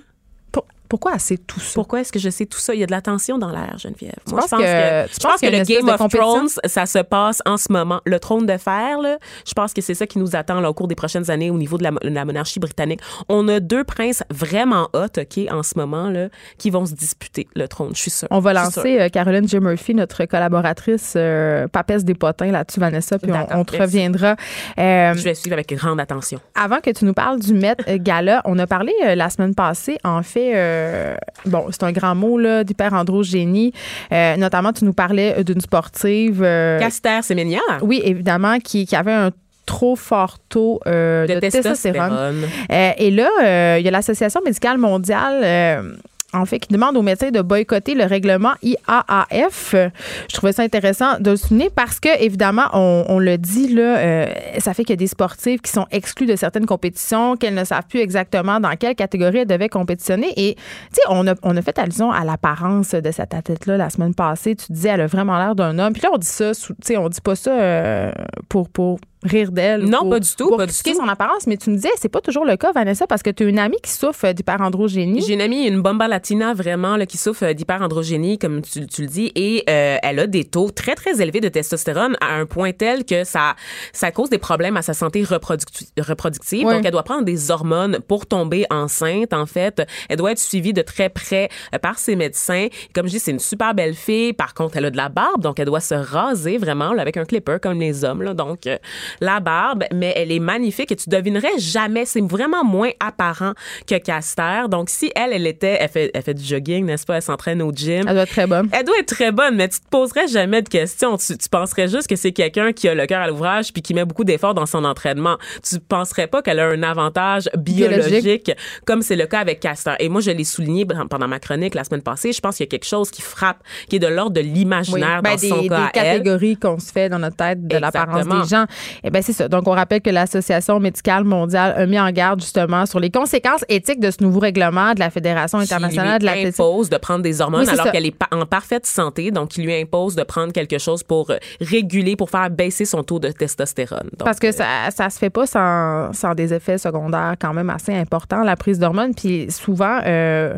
Pour- pourquoi c'est tout ça? Pourquoi est-ce que je sais tout ça? Il y a de la tension dans l'air, Geneviève. Moi, je pense que- je pense le Game of? Thrones, ça se passe en ce moment. Le trône de fer, là, je pense que c'est ça qui nous attend là, au cours des prochaines années au niveau de la, de la monarchie britannique. On a deux princes vraiment hot, OK, en ce moment, là, qui vont se disputer le trône, je suis sûre. On va lancer euh, Caroline J. Murphy, notre collaboratrice euh, papesse des potins là-dessus, Vanessa, puis on, on te merci. reviendra. Euh, Je vais suivre avec grande attention. avant que tu nous parles du Met euh, Gala, on a parlé euh, la semaine passée, en fait, euh, bon, c'est un grand mot, là, d'hyperandrogénie. Euh, notamment, tu nous parlais euh, d'une sportive. euh, Caster Séménière. oui, évidemment, qui, qui avait un trop fort taux euh, de, de testostérone. et là, il y a l'Association médicale mondiale. En fait, qui demande aux médecins de boycotter le règlement IAAF. Je trouvais ça intéressant de le souligner parce que, évidemment, on, le dit, là, euh, ça fait qu'il y a des sportifs qui sont exclus de certaines compétitions, qu'elles ne savent plus exactement dans quelle catégorie elles devaient compétitionner. Et, tu sais, on a, fait allusion à l'apparence de cette athlète-là la semaine passée. Tu disais, elle a vraiment l'air d'un homme. Puis là, on dit ça, tu sais, on dit pas ça euh, pour, pour rire d'elle. Non, pour- pas du tout, Pour pas du tout. son apparence, mais tu me disais, c'est pas toujours le cas, Vanessa, parce que tu as une amie qui souffre d'hyperandrogénie. J'ai une amie, une bomba latina vraiment là, qui souffre euh, d'hyperandrogénie, comme tu, tu le dis, et euh, elle a des taux très très élevés de testostérone à un point tel que ça ça cause des problèmes à sa santé reproducti- reproductive. Donc elle doit prendre des hormones pour tomber enceinte. En fait, elle doit être suivie de très près euh, par ses médecins. Comme je dis, c'est une super belle fille. Par contre, elle a de la barbe, donc elle doit se raser vraiment là, avec un clipper comme les hommes. Là. Donc euh, la barbe, mais elle est magnifique et tu devinerais jamais. C'est vraiment moins apparent que Caster. Donc si elle, elle était, elle fait, elle fait du jogging, n'est-ce pas? Elle s'entraîne au gym. Elle doit être très bonne. Elle doit être très bonne, mais tu te poserais jamais de questions. Tu, tu penserais juste que c'est quelqu'un qui a le cœur à l'ouvrage puis qui met beaucoup d'efforts dans son entraînement. Tu penserais pas qu'elle a un avantage biologique, Biologique. comme c'est le cas avec Castor. Et moi, je l'ai souligné pendant ma chronique la semaine passée. Je pense qu'il y a quelque chose qui frappe, qui est de l'ordre de Oui. l'imaginaire Ben, dans des, son des cas elle. catégories qu'on se fait dans notre tête de l'apparence des gens. Et ben c'est ça. Donc on rappelle que l'Association médicale mondiale a mis en garde justement sur les conséquences éthiques de ce nouveau règlement de la Fédération internationale de qui lui l'athlétisme. impose de prendre des hormones Oui, alors qu'elle est en parfaite santé. Donc, il lui impose de prendre quelque chose pour euh, réguler, pour faire baisser son taux de testostérone. Donc, Parce que euh, ça, ça se fait pas sans, sans des effets secondaires quand même assez importants, la prise d'hormones. Puis souvent, euh,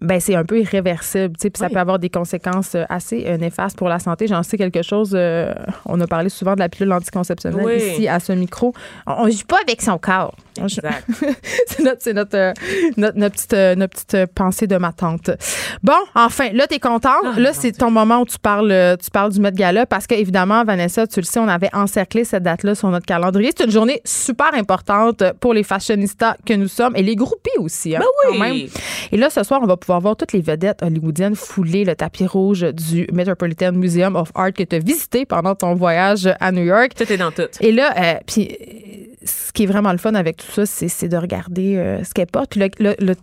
ben c'est un peu irréversible, tu sais, puis ça Oui. peut avoir des conséquences euh, assez euh, néfastes pour la santé. J'en sais quelque chose. euh, on a parlé souvent de la pilule anticonceptionnelle Oui. ici à ce micro. On, on joue pas avec son corps. Exact. c'est notre, c'est notre, euh, notre, notre petite, euh, notre petite pensée de ma tante. Bon, enfin, là, t'es contente. Ah, là, c'est ton moment où tu parles, tu parles du Met Gala parce que, évidemment, Vanessa, tu le sais, on avait encerclé cette date-là sur notre calendrier. C'est une journée super importante pour les fashionistas que nous sommes et les groupies aussi. hein, Ben quand même. oui. Et là, ce soir, on va pouvoir voir toutes les vedettes hollywoodiennes fouler le tapis rouge du Metropolitan Museum of Art que tu as visité pendant ton voyage à New York. Tout est dans tout. Et là, euh, puis ce qui est vraiment le fun avec tout ça, c'est de regarder euh, ce qu'elle porte. Le, le, le-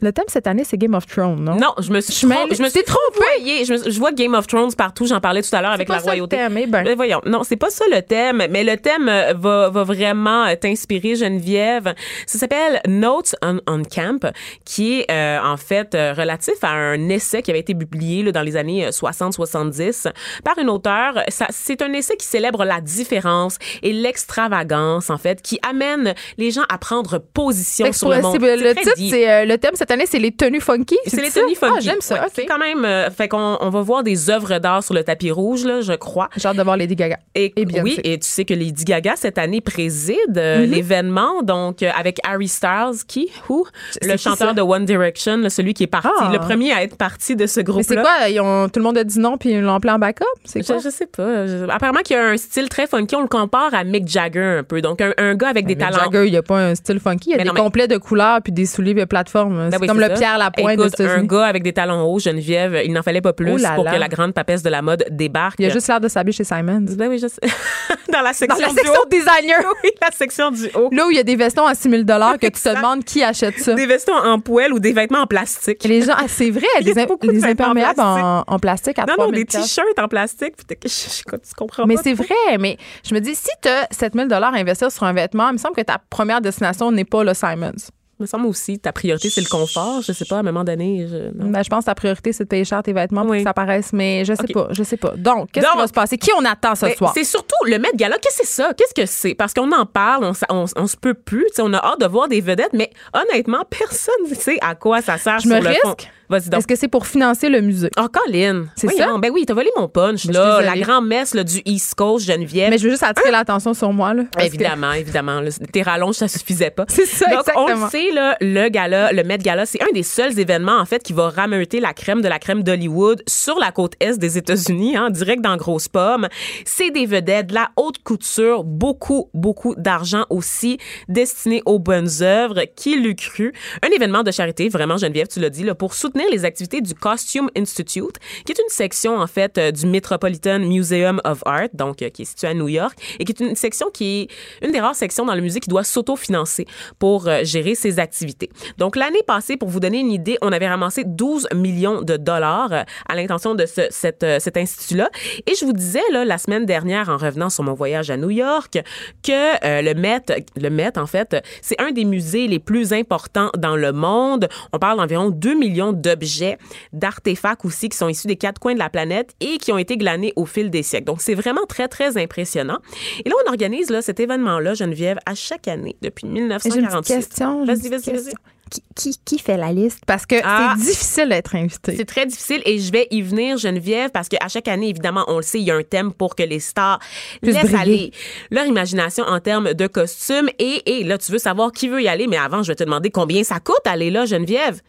le thème cette année, c'est Game of Thrones, non? Non, je me suis Je trop- je me suis trompée. Je, me- je vois Game of Thrones partout, j'en parlais tout à l'heure avec pas la ça le royauté. thème, eh ben. Mais voyons, non, c'est pas ça le thème, mais le thème euh, va, va vraiment euh, t'inspirer, Geneviève. Ça s'appelle Notes on, on Camp, qui est euh, en fait euh, relatif à un essai qui avait été publié là, dans les années euh, 60-70 par une auteure. C'est un essai qui célèbre la différence et l'extravagance, en fait, qui amène les gens à prendre position Fait sur le monde. le titre, c'est euh, le thème cette année, c'est les tenues funky. C'est les tenues funky. Ah, j'aime ça. Ouais, quand même. euh, fait qu'on on va voir des œuvres d'art sur le tapis rouge, là, je crois. J'ai hâte de voir Lady Gaga. Et, Et Beyoncé. oui, et tu sais que Lady Gaga cette année préside euh, Mhm. l'événement, donc euh, avec Harry Styles, qui, who, le qui, chanteur ça? de One Direction, là, celui qui est parti, Ah. le premier à être parti de ce Mais c'est groupe-là. quoi? Ils ont, tout le monde a dit non puis ils l'ont appelé en backup? C'est quoi? Je, je sais pas. Je- apparemment qu'il y a un style très funky. On le compare à Mick Jagger un peu. Donc, un, un gars avec des talents. Jagger, il n'y a pas un style funky. Il y a Mais des non, mais- complets de couleurs puis des souliers de plateforme. Ben c'est oui, comme le ça. Pierre Lapointe Écoute, un États-Unis. gars avec des talons hauts, Geneviève, il n'en fallait pas plus Oh là pour là. que la grande papesse de la mode débarque. Il a juste l'air de s'habiller chez Simons. Ben oui. Dans la Dans section la du section designer. Oui, la section du haut. Là où il y a des vestons à 6 000 que tu te demandes qui achète ça. Des vestons en poêle ou des vêtements en plastique. Les gens, ah, c'est vrai, des, de les en imperméables plastique. en, en plastique à Non, 3 non, 000 des t-shirts en plastique. Puis tu comprends Mais c'est vrai, mais je me dis, si tu as 7 000 à investir sur un vêtement, il me semble que ta première destination n'est pas le Simons. Me semble aussi ta priorité, c'est le confort. Je sais pas, à un moment donné. Je. Ben, je pense que ta priorité, c'est de payer cher tes vêtements pour Oui. que ça paraisse, mais je sais pas, je sais pas. Donc, qu'est-ce qui va se passer? Qui on attend ce Mais soir? C'est surtout le Met Gala. Qu'est-ce que c'est ça? Qu'est-ce que c'est? Parce qu'on en parle, on, on, on se peut plus. On a hâte de voir des vedettes, mais honnêtement, personne ne sait à quoi ça sert Je me sur le fond. risque? Vas-y donc. Est-ce que c'est pour financer le musée? Oh, Colin. C'est ça? Ben oui, t'as volé mon punch, Mais suis là. La grand-messe là, du East Coast, Geneviève. Mais je veux juste attirer l'attention sur moi, là. que- Évidemment, évidemment. là, tes rallonges, ça suffisait pas. C'est ça, Donc, on exactement. le sait, le gala, le Met Gala, c'est un des seuls événements, en fait, qui va rameuter la crème de la crème d'Hollywood sur la côte est des États-Unis, hein, direct dans Grosse Pomme. C'est des vedettes, de la haute couture, beaucoup, beaucoup d'argent aussi destiné aux bonnes œuvres. Qui l'eût cru? Un événement de charité, vraiment, Geneviève, tu l'as dit, là, pour soutenir les activités du Costume Institute, qui est une section, en fait, euh, du Metropolitan Museum of Art, donc, euh, qui est situé à New York, et qui est une section qui est une des rares sections dans le musée qui doit s'autofinancer pour euh, gérer ses activités. Donc, l'année passée, pour vous donner une idée, on avait ramassé 12 millions de dollars euh, à l'intention de ce, cette, euh, cet institut-là. Et je vous disais, là, la semaine dernière, en revenant sur mon voyage à New York, que euh, le Met, le Met, en fait, c'est un des musées les plus importants dans le monde. On parle d'environ 2 millions d'objets, d'artefacts aussi qui sont issus des quatre coins de la planète et qui ont été glanés au fil des siècles. Donc, c'est vraiment très, très impressionnant. Et là, on organise là, cet événement-là, Geneviève, à chaque année depuis J'ai une 1948. question. Vas-y, vas-y, vas-y. Qui, qui, qui fait la liste? Parce que Ah. c'est difficile d'être invité. C'est très difficile et je vais y venir, Geneviève, parce qu'à chaque année, évidemment, on le sait, il y a un thème pour que les stars laissent briller. aller leur imagination en termes de costumes. Et, et là, tu veux savoir qui veut y aller, mais avant, je vais te demander combien ça coûte aller là, Geneviève?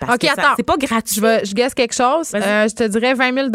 Parce OK, que ça- attends. C'est pas gratuit. Je, vais, je guesse quelque chose. Euh, je te dirais 20 000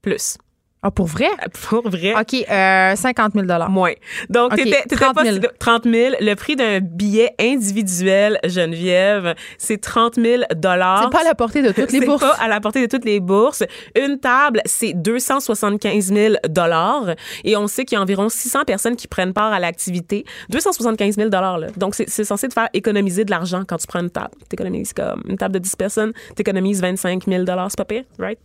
Plus. Ah, pour vrai? Pour vrai. OK, euh, 50 000 Moins. Donc, OK, t'étais, t'étais 30 pas 000. si- 30 000. Le prix d'un billet individuel, Geneviève, c'est 30 000 C'est pas à la portée de toutes les C'est bourses. pas à la portée de toutes les bourses. Une table, c'est 275 000 dollars et on sait qu'il y a environ 600 personnes qui prennent part à l'activité. 275 000 dollars là. Donc c'est c'est censé te faire économiser de l'argent quand tu prends une table. T'économises comme une table de 10 personnes, t'économises 25 000 dollars, c'est pas pire, right?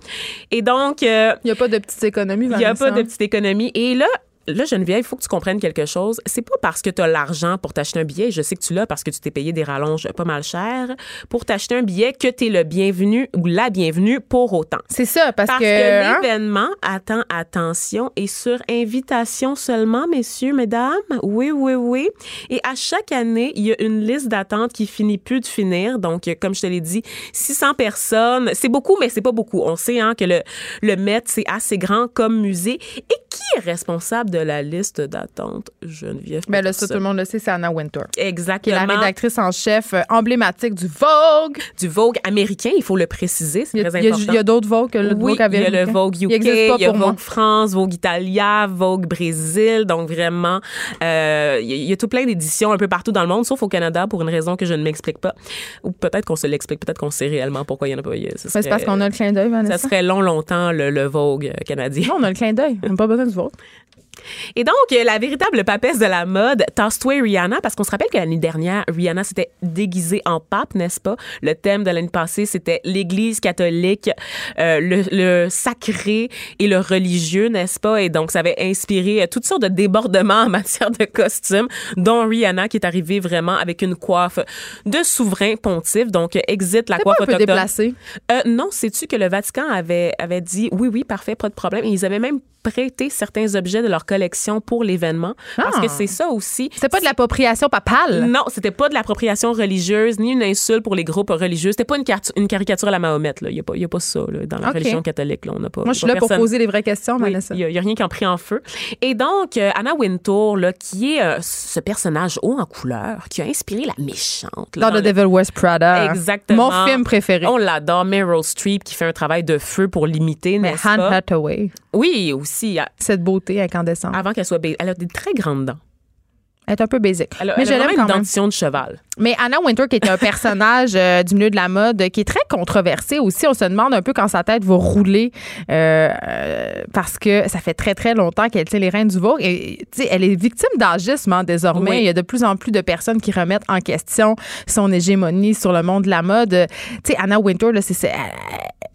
Et donc euh, Il n'y a pas de petites économies, il n'y a pas de petite économie. Et là, là, Geneviève, il faut que tu comprennes quelque chose. C'est pas parce que tu as l'argent pour t'acheter un billet, je sais que tu l'as parce que tu t'es payé des rallonges pas mal cher, pour t'acheter un billet que tu es le bienvenu ou la bienvenue pour autant. C'est ça, parce, Parce que. que, hein, l'événement, attend attention, est sur invitation seulement, messieurs, mesdames. Oui, oui, oui. Et à chaque année, il y a une liste d'attente qui finit plus de finir. Donc, comme je te l'ai dit, 600 personnes, c'est beaucoup, mais c'est pas beaucoup. On sait hein, que le, le Met, c'est assez grand comme musée. Et qui est responsable de la liste d'attente, Geneviève? ben là, ça, tout le monde le sait, c'est Anna Wintour. Qui est Exactement. la rédactrice en chef euh, emblématique du Vogue. Du Vogue américain, il faut le préciser, c'est très important. il y a d'autres Vogue que le oui, Vogue il y a le américain. Vogue UK, Il y a. Vogue France, Vogue Italia, Vogue Brésil. Donc vraiment, euh, il y a- tout plein d'éditions un peu partout dans le monde, sauf au Canada pour une raison que je ne m'explique pas. Ou peut-être qu'on se l'explique, peut-être qu'on sait réellement pourquoi il y en a pas. Mais c'est parce qu'on a le clin d'œil, Ça serait long, longtemps, le, le Vogue euh, canadien. Non, on a le clin d'œil. On n'a pas besoin du Vogue. Et donc, euh, la véritable papesse de la mode, Toss-toi Rihanna, parce qu'on se rappelle que l'année dernière, Rihanna s'était déguisée en pape, n'est-ce pas? Le thème de l'année passée, c'était l'Église catholique, euh, le, le sacré et le religieux, n'est-ce pas? Et donc, ça avait inspiré euh, toutes sortes de débordements en matière de costumes, dont Rihanna qui est arrivée vraiment avec une coiffe de souverain pontife, donc exit la C'est pas coiffe un peu autochtone. déplacé? Euh, non, sais-tu que le Vatican avait, avait dit oui, oui, parfait, pas de problème. Et ils avaient même prêté certains objets de leur collection pour l'événement. Parce Ah. que c'est ça aussi. C'est pas de l'appropriation papale? Non, c'était pas de l'appropriation religieuse ni une insulte pour les groupes religieux. C'était pas une, caricature- une caricature à la Mahomet. Il n'y a, a pas ça là, dans la religion catholique. Là. On n'a pas, Moi, je suis là pour poser les vraies questions, oui, Vanessa. il n'y a, rien qui en pris en feu. Et donc, euh, Anna Wintour, là, qui est euh, ce personnage haut en couleur, qui a inspiré la méchante. là, Dans dans The le- Devil Wears Prada. Exactement. Mon film préféré. On l'adore. Meryl Streep qui fait un travail de feu pour l'imiter, Mais n'est-ce pas? Hathaway. Oui, aussi. À- Cette beauté incandescente. Avant qu'elle soit... ba- Elle a des très grandes dents. Elle est un peu basique. Elle a, mais elle je a quand une même. dentition de cheval. Mais Anna Wintour, qui est un personnage euh, du milieu de la mode, qui est très controversé aussi. On se demande un peu quand sa tête va rouler euh, euh, parce que ça fait très, très longtemps qu'elle tient les rênes du Vogue. Et, tu sais, elle est victime d'agisme hein, désormais. Oui. Il y a de plus en plus de personnes qui remettent en question son hégémonie sur le monde de la mode. Tu sais, Anna Wintour, là, c'est,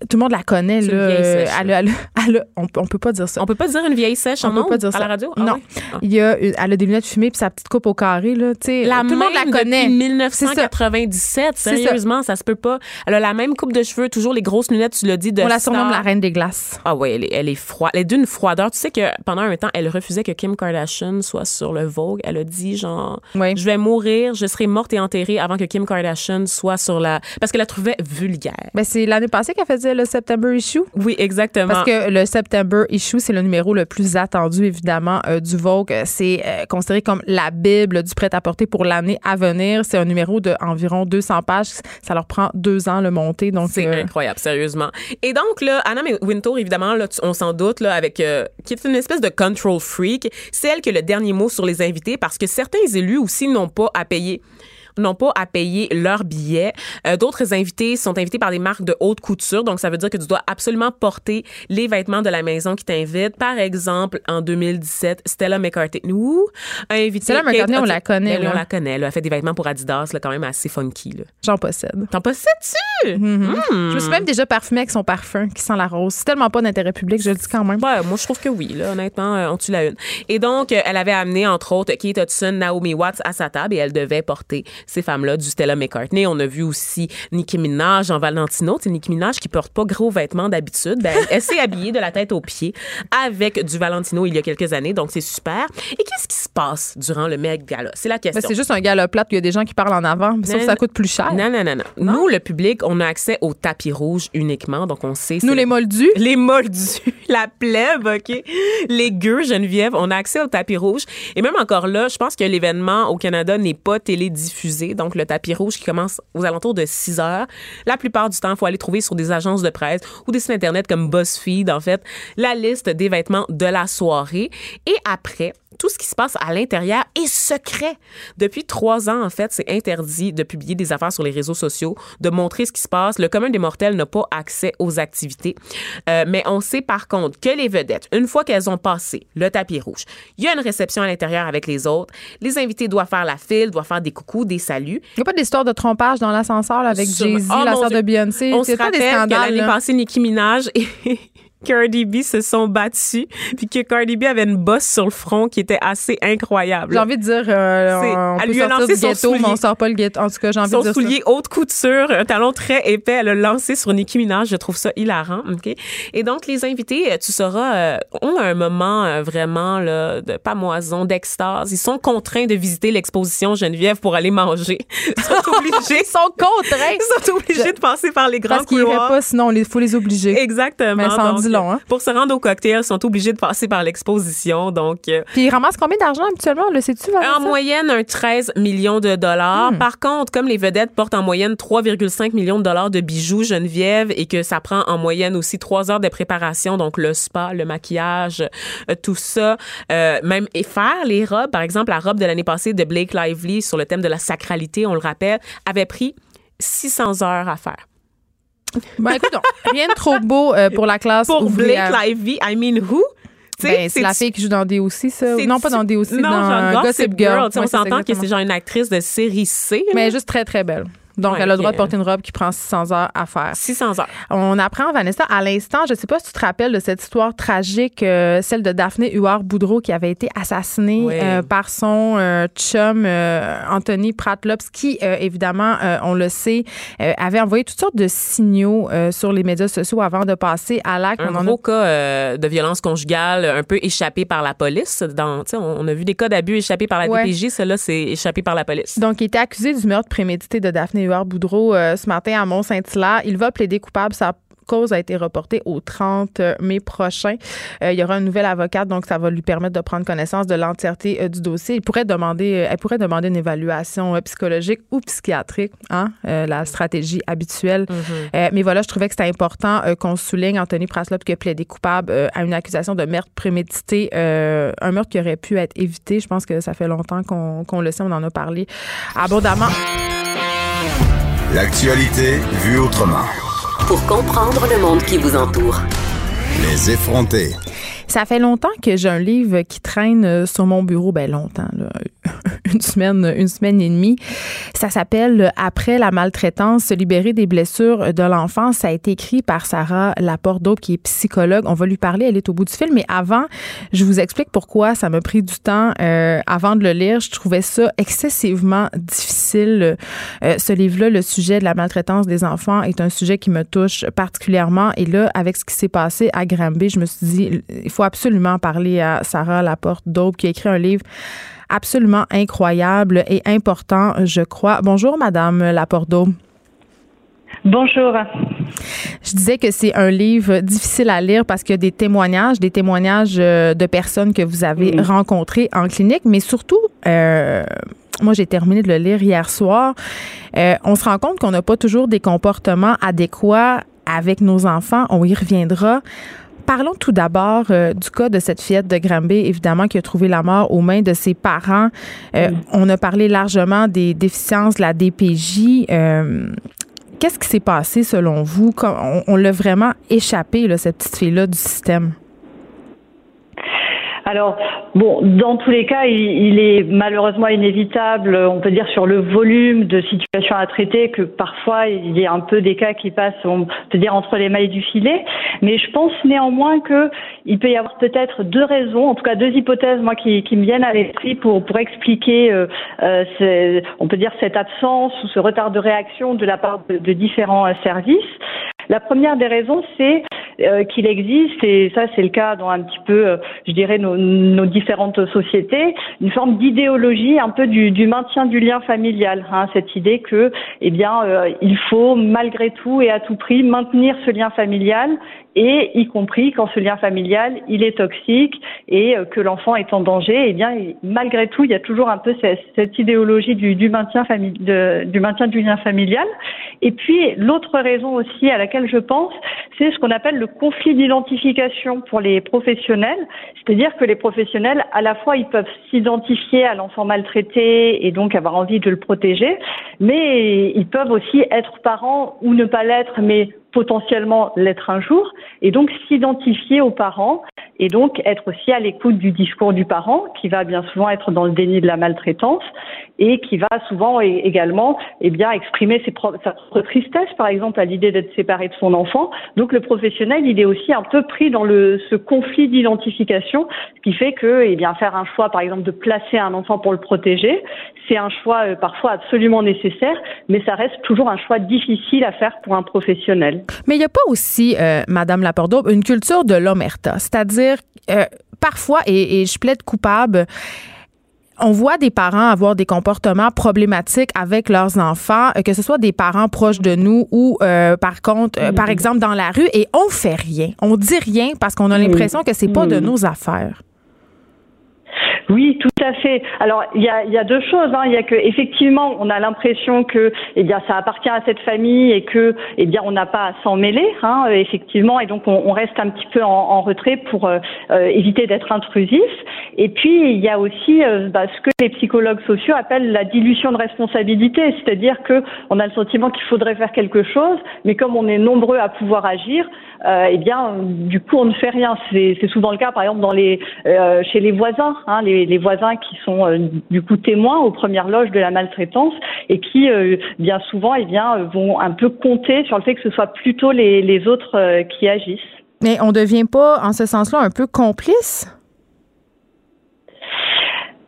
tout le monde la connaît. C'est une Là, vieille sèche, elle, on, peut- on peut pas dire ça. On peut pas dire une vieille sèche On en peut pas dire à ça. la radio? Ah non. oui? Ah. Il y a, elle a des lunettes fumées puis sa petite coupe au carré. Là, La tout le monde la connaît. depuis C'est ça. 1997. C'est ça. Sérieusement, ça. se peut pas. Elle a la même coupe de cheveux, toujours les grosses lunettes, tu l'as dit, de On la surnomme la reine des glaces. Ah oui, elle est, elle est froide. Elle est d'une froideur. Tu sais que pendant un temps, elle refusait que Kim Kardashian soit sur le Vogue. Elle a dit genre, Oui. je vais mourir, je serai morte et enterrée avant que Kim Kardashian soit sur la, parce qu'elle la trouvait vulgaire. Ben, c'est l'année passée qu'elle faisait le September issue? Oui, exactement. Parce que le September issue, c'est le numéro le plus attendu, évidemment, euh, du Vogue. C'est euh, considéré comme la Bible du prêt-à-porter pour l'année à venir. C'est un numéro d'environ 200 pages. Ça leur prend deux ans le monter. Donc, C'est euh, incroyable, sérieusement. Et donc, là, Anna Wintour, évidemment, là, on s'en doute, là, avec, qui est une espèce de control freak, c'est elle qui a le dernier mot sur les invités parce que certains élus aussi n'ont pas à payer n'ont pas à payer leur billet. Euh, D'autres invités sont invités par des marques de haute couture, donc ça veut dire que tu dois absolument porter les vêtements de la maison qui t'invite. Par exemple, en 2017, Stella McCartney Ouh, a invité Stella McCartney, on la connaît, Ben oui, là. on la connaît. Elle a fait des vêtements pour Adidas, là, quand même assez funky. j'en possède. T'en possèdes-tu? Mhm. Je me suis même déjà parfumée avec son parfum qui sent la rose. C'est tellement pas d'intérêt public, je le dis quand même. Ouais, moi, je trouve que oui, là, honnêtement, euh, on tue la une. Et donc, euh, elle avait amené, entre autres, Kate Hudson, Naomi Watts à sa table et elle devait porter ces femmes-là du Stella McCartney. On a vu aussi Nicki Minaj en Valentino. C'est Nicki Minaj qui porte pas gros vêtements d'habitude. Ben, elle s'est habillée de la tête aux pieds avec du Valentino il y a quelques années, donc c'est super. Et qu'est-ce qui se passe durant le Met Gala? C'est la Ben, question. c'est juste un gala plate, il y a des gens qui parlent en avant, mais Non, ça coûte plus cher. non, non, non, non. Nous, le public, on a accès au tapis rouge uniquement, donc on sait. Nous, les moldus, les moldus, la plèbe, OK? Les gueux, Geneviève, on a accès au tapis rouge. Et même encore là, je pense que l'événement au Canada n'est pas télédiffusé. Donc, le tapis rouge qui commence aux alentours de 6 heures. La plupart du temps, il faut aller trouver sur des agences de presse ou des sites Internet comme BuzzFeed, en fait, la liste des vêtements de la soirée. Et après, tout ce qui se passe à l'intérieur est secret. Depuis trois ans, en fait, c'est interdit de publier des affaires sur les réseaux sociaux, de montrer ce qui se passe. Le commun des mortels n'a pas accès aux activités. Euh, mais on sait par contre que les vedettes, une fois qu'elles ont passé le tapis rouge, il y a une réception à l'intérieur avec les autres. Les invités doivent faire la file, doivent faire des coucous, des saluts. il n'y a pas d'histoire de trompage dans l'ascenseur avec. Jay-Z, Oh, la sœur de Beyoncé? On se pas des rappelle que scandales. l'année passée, Nicki Minaj Cardi B se sont battus, puis que Cardi B avait une bosse sur le front qui était assez incroyable. J'ai envie de dire, euh, C'est- on elle peut lui a lancé son ghetto, mais soulier. on sort pas le ghetto. En tout cas, j'ai envie son de dire soulier haute couture, un talon très épais, elle l'a lancé sur Nicki Minaj. Je trouve ça hilarant. ok? Et donc, les invités, euh, tu sauras, euh, ont un moment euh, vraiment là, de pamoison, d'extase. Ils sont contraints de visiter l'exposition Geneviève pour aller manger. Ils sont obligés. Ils sont contraints. Ils sont obligés de passer par les grands Parce qu'ils iraient couloirs. pas, sinon, il faut les obliger. Exactement. Mais long, hein? Pour se rendre au cocktail, ils sont obligés de passer par l'exposition. Donc, euh, Puis ils ramassent combien d'argent habituellement? Le sais-tu, en moyenne, un 13 millions de dollars. Hmm. Par contre, comme les vedettes portent en moyenne 3,5 millions de dollars de bijoux Geneviève et que ça prend en moyenne aussi trois heures de préparation, donc le spa, le maquillage, euh, tout ça, euh, même et faire les robes, par exemple, la robe de l'année passée de Blake Lively sur le thème de la sacralité, on le rappelle, avait pris 600 heures à faire. Ben, écoute, donc, rien de trop beau euh, pour la classe Pour ouvrière. Blake Lively, I mean who? Ben, c'est la fille qui joue dans DOC, ça. Non, pas dans DOC, dans Gossip Girl. Ouais, on s'entend que c'est genre une actrice de série C. Mais juste très, très belle. Donc, Ouais, elle a le droit de porter une robe qui prend 600 heures à faire. 600 heures. On apprend, Vanessa, à l'instant, je ne sais pas si tu te rappelles de cette histoire tragique, euh, celle de Daphné Huard-Boudreau qui avait été assassinée Oui. euh, par son euh, chum Anthony Pratlops, qui, évidemment, on le sait, avait envoyé toutes sortes de signaux sur les médias sociaux avant de passer à l'acte. Un On en a gros cas de violence conjugale un peu échappé par la police. Dans, on, a vu des cas d'abus échappés par la Ouais. DPJ. Celui-là, c'est échappé par la police. Donc, il était accusé du meurtre prémédité de Daphné Huard-Boudreau euh, ce matin à Mont-Saint-Hilaire. Il va plaider coupable. Sa cause a été reportée au 30 mai prochain. Euh, il y aura un nouvel avocate, donc ça va lui permettre de prendre connaissance de l'entièreté euh, du dossier. Il pourrait demander, euh, elle pourrait demander une évaluation psychologique ou psychiatrique, hein, la stratégie habituelle. Euh, mais voilà, je trouvais que c'était important qu'on souligne Anthony Praslop qui a plaidé coupable à une accusation de meurtre prémédité, un meurtre qui aurait pu être évité. Je pense que ça fait longtemps qu'on qu'on le sait, on en a parlé abondamment. L'actualité vue autrement. Pour comprendre le monde qui vous entoure. Les effrontés. Ça fait longtemps que j'ai un livre qui traîne euh, sur mon bureau, ben longtemps, là, une semaine, une semaine et demie. Ça s'appelle Après la maltraitance, se libérer des blessures de l'enfance. Ça a été écrit par Sarah Laporte, qui est psychologue. On va lui parler, elle est au bout du fil. Mais avant, je vous explique pourquoi ça m'a pris du temps euh, avant de le lire. Je trouvais ça excessivement difficile. Euh, ce livre-là, le sujet de la maltraitance des enfants, est un sujet qui me touche particulièrement. Et là, avec ce qui s'est passé à Granby, je me suis dit, il faut absolument parler à Sarah Laporte d'Aube, qui a écrit un livre absolument incroyable et important, je crois. Bonjour, Madame Laporte d'Aube. Bonjour. Je disais que c'est un livre difficile à lire parce qu'il y a des témoignages, des témoignages euh, de personnes que vous avez rencontrées en clinique, mais surtout, euh, moi j'ai terminé de le lire hier soir, euh, on se rend compte qu'on n'a pas toujours des comportements adéquats avec nos enfants, on y reviendra. Parlons tout d'abord euh, du cas de cette fillette de Granby, évidemment, qui a trouvé la mort aux mains de ses parents. Euh, On a parlé largement des déficiences de la DPJ. Euh, Qu'est-ce qui s'est passé selon vous? On, on l'a vraiment échappé, là, cette petite fille-là, du système? Alors, bon, dans tous les cas, il, est malheureusement inévitable, on peut dire, sur le volume de situations à traiter, que parfois il y a un peu des cas qui passent, on peut dire, entre les mailles du filet. Mais je pense néanmoins que il peut y avoir peut-être deux raisons, en tout cas deux hypothèses, moi, qui, qui me viennent à l'esprit pour, pour expliquer, euh, euh, on peut dire, cette absence ou ce retard de réaction de la part de, de différents euh, services. La première des raisons, c'est euh, qu'il existe, et ça c'est le cas dans un petit peu, euh, je dirais, nos, différentes sociétés, une forme d'idéologie un peu du, maintien du lien familial. hein, cette idée que, eh bien, euh, il faut malgré tout et à tout prix maintenir ce lien familial, et y compris quand ce lien familial il est toxique et que l'enfant est en danger. Eh bien, malgré tout, il y a toujours un peu cette, idéologie du, maintien du maintien du lien familial. Et puis l'autre raison aussi à laquelle je pense, c'est ce qu'on appelle le conflit d'identification pour les professionnels. C'est-à-dire que les professionnels, à la fois, ils peuvent s'identifier à l'enfant maltraité et donc avoir envie de le protéger, mais ils peuvent aussi être parents ou ne pas l'être, mais potentiellement l'être un jour, et donc s'identifier aux parents et donc être aussi à l'écoute du discours du parent qui va bien souvent être dans le déni de la maltraitance et qui va souvent également eh bien exprimer ses sa propre tristesse par exemple à l'idée d'être séparé de son enfant. Donc le professionnel, il est aussi un peu pris dans le ce conflit d'identification, ce qui fait que eh bien faire un choix par exemple de placer un enfant pour le protéger, c'est un choix euh, parfois absolument nécessaire, mais ça reste toujours un choix difficile à faire pour un professionnel. Mais il n'y a pas aussi, euh, Madame Laporte, une culture de l'omerta, c'est-à-dire euh, parfois, et, je plaide coupable, on voit des parents avoir des comportements problématiques avec leurs enfants, que ce soit des parents proches de nous ou par contre, par exemple dans la rue, et on fait rien, on dit rien parce qu'on a l'impression que c'est pas de nos affaires. Oui, tout à fait. Alors, il y a, y a, deux choses. Hein. Il y a que effectivement, on a l'impression que, eh bien, ça appartient à cette famille et que, eh bien, on n'a pas à s'en mêler, hein, effectivement, et donc on, on, reste un petit peu en, en retrait pour euh, euh, éviter d'être intrusif. Et puis, il y a aussi euh, bah, ce que les psychologues sociaux appellent la dilution de responsabilité, c'est-à-dire que on a le sentiment qu'il faudrait faire quelque chose, mais comme on est nombreux à pouvoir agir, eh bien, du coup, on ne fait rien. C'est souvent le cas, par exemple, dans les, chez les voisins, hein, les les, voisins qui sont euh, du coup témoins aux premières loges de la maltraitance et qui euh, bien souvent eh bien vont un peu compter sur le fait que ce soit plutôt les, les autres euh, qui agissent. Mais on ne devient pas en ce sens-là un peu complice?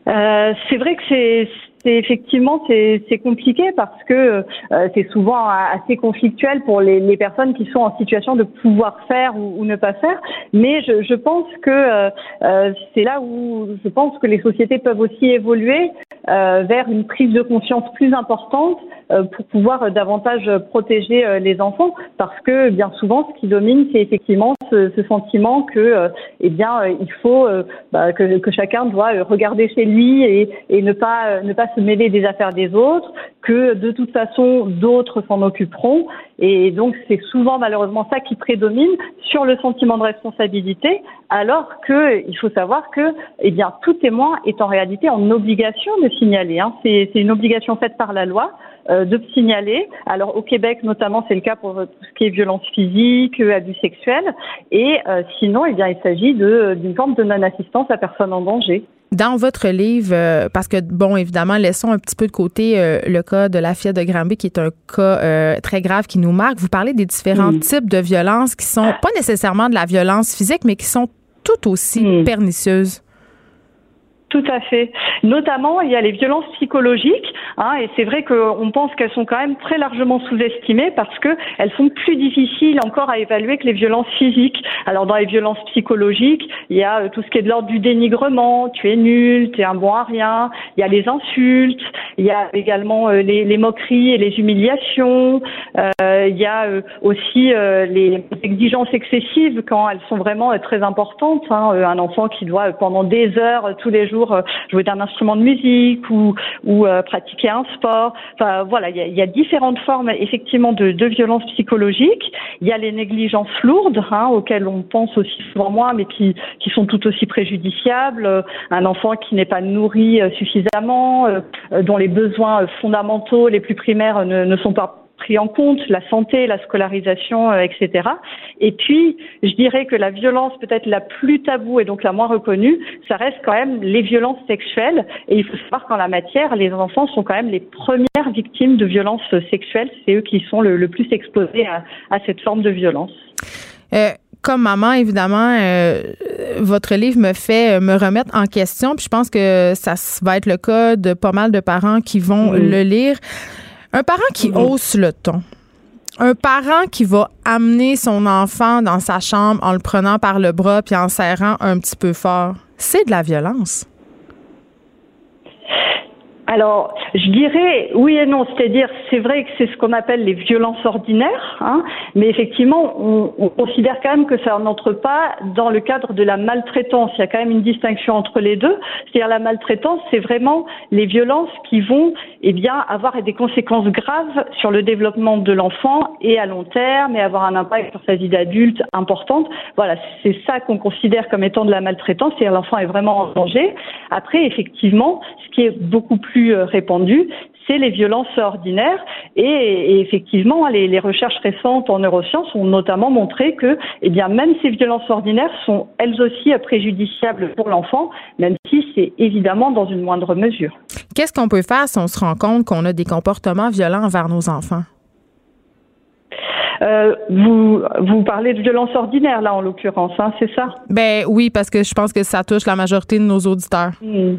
C'est vrai que c'est c'est effectivement c'est compliqué parce que euh, c'est souvent assez conflictuel pour les, personnes qui sont en situation de pouvoir faire ou, ne pas faire. Mais je, pense que euh, euh, c'est là où je pense que les sociétés peuvent aussi évoluer vers une prise de conscience plus importante pour pouvoir davantage protéger les enfants parce que bien souvent ce qui domine c'est effectivement ce, sentiment que eh bien il faut bah, que, que, chacun doit regarder chez lui et, et ne pas ne pas se mêler des affaires des autres, que de toute façon d'autres s'en occuperont. Et donc c'est souvent malheureusement ça qui prédomine sur le sentiment de responsabilité, alors que il faut savoir que eh bien tout témoin est en réalité en obligation de signaler. Hein. C'est une obligation faite par la loi euh, de signaler. Alors au Québec notamment, c'est le cas pour tout ce qui est violence physique, abus sexuels, et euh, sinon, eh bien, il s'agit d'une forme de non-assistance à personne en danger. Dans votre livre, euh, parce que, bon, évidemment, laissons un petit peu de côté le cas de la fille de Granby, qui est un cas très grave qui nous marque, vous parlez des différents types de violences qui sont pas nécessairement de la violence physique, mais qui sont tout aussi hmm. pernicieuses. Tout à fait. Notamment, il y a les violences psychologiques, hein, et c'est vrai qu'on pense qu'elles sont quand même très largement sous-estimées parce que elles sont plus difficiles encore à évaluer que les violences physiques. Alors dans les violences psychologiques, il y a euh, tout ce qui est de l'ordre du dénigrement, tu es nul, tu es un bon à rien. Il y a les insultes, il y a également euh, les, les, moqueries et les humiliations. Euh, il y a aussi les exigences excessives quand elles sont vraiment très importantes. Hein. Un enfant qui doit pendant des heures tous les jours euh, jouer d'un instrument de musique ou, euh, pratiquer un sport. Enfin voilà, il y a, différentes formes effectivement de, de violence psychologique. Il y a les négligences lourdes hein, auxquelles on pense aussi souvent moins, mais qui, sont tout aussi préjudiciables. Euh, un enfant qui n'est pas nourri suffisamment, dont les besoins fondamentaux les plus primaires ne sont pas pris en compte, la santé, la scolarisation, euh, etc. Et puis, je dirais que la violence peut-être la plus taboue et donc la moins reconnue, ça reste quand même les violences sexuelles. Et il faut savoir qu'en la matière, les enfants sont quand même les premières victimes de violences sexuelles. C'est eux qui sont le, plus exposés à, cette forme de violence. Euh, comme maman, évidemment, euh, votre livre me fait me remettre en question. Puis je pense que ça va être le cas de pas mal de parents qui vont le lire. Un parent qui mhm. hausse le ton. Un parent qui va amener son enfant dans sa chambre en le prenant par le bras puis en serrant un petit peu fort, c'est de la violence. Alors, je dirais oui et non, c'est-à-dire c'est vrai que c'est ce qu'on appelle les violences ordinaires, hein, mais effectivement, on, on, considère quand même que ça n'entre pas dans le cadre de la maltraitance. Il y a quand même une distinction entre les deux. C'est-à-dire la maltraitance, c'est vraiment les violences qui vont, eh bien, avoir des conséquences graves sur le développement de l'enfant et à long terme, et avoir un impact sur sa vie d'adulte importante. Voilà, c'est ça qu'on considère comme étant de la maltraitance. C'est-à-dire l'enfant est vraiment en danger. Après, effectivement, ce qui est beaucoup plus euh, répandu, c'est les violences ordinaires. Et, effectivement, les, les, recherches récentes en neurosciences ont notamment montré que, eh bien, même ces violences ordinaires sont elles aussi préjudiciables pour l'enfant, même si c'est évidemment dans une moindre mesure. Qu'est-ce qu'on peut faire si on se rend compte qu'on a des comportements violents envers nos enfants? Euh, vous, vous parlez de violence ordinaire, là, en l'occurrence, hein, c'est ça? Ben oui, parce que je pense que ça touche la majorité de nos auditeurs. Hmm.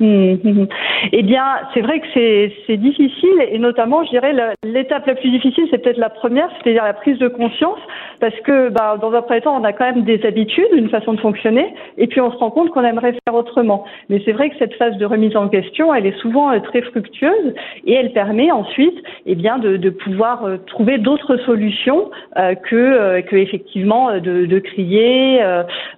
Hmm, hmm, eh bien, c'est vrai que c'est difficile et notamment, je dirais, l'étape la plus difficile, c'est peut-être la première, c'est-à-dire la prise de conscience, parce que bah, dans un premier temps, on a quand même des habitudes, une façon de fonctionner, et puis on se rend compte qu'on aimerait faire autrement. Mais c'est vrai que cette phase de remise en question, elle est souvent euh, très fructueuse et elle permet ensuite, eh bien, de, de pouvoir euh, trouver d'autres solutions euh, que, que effectivement de, de crier.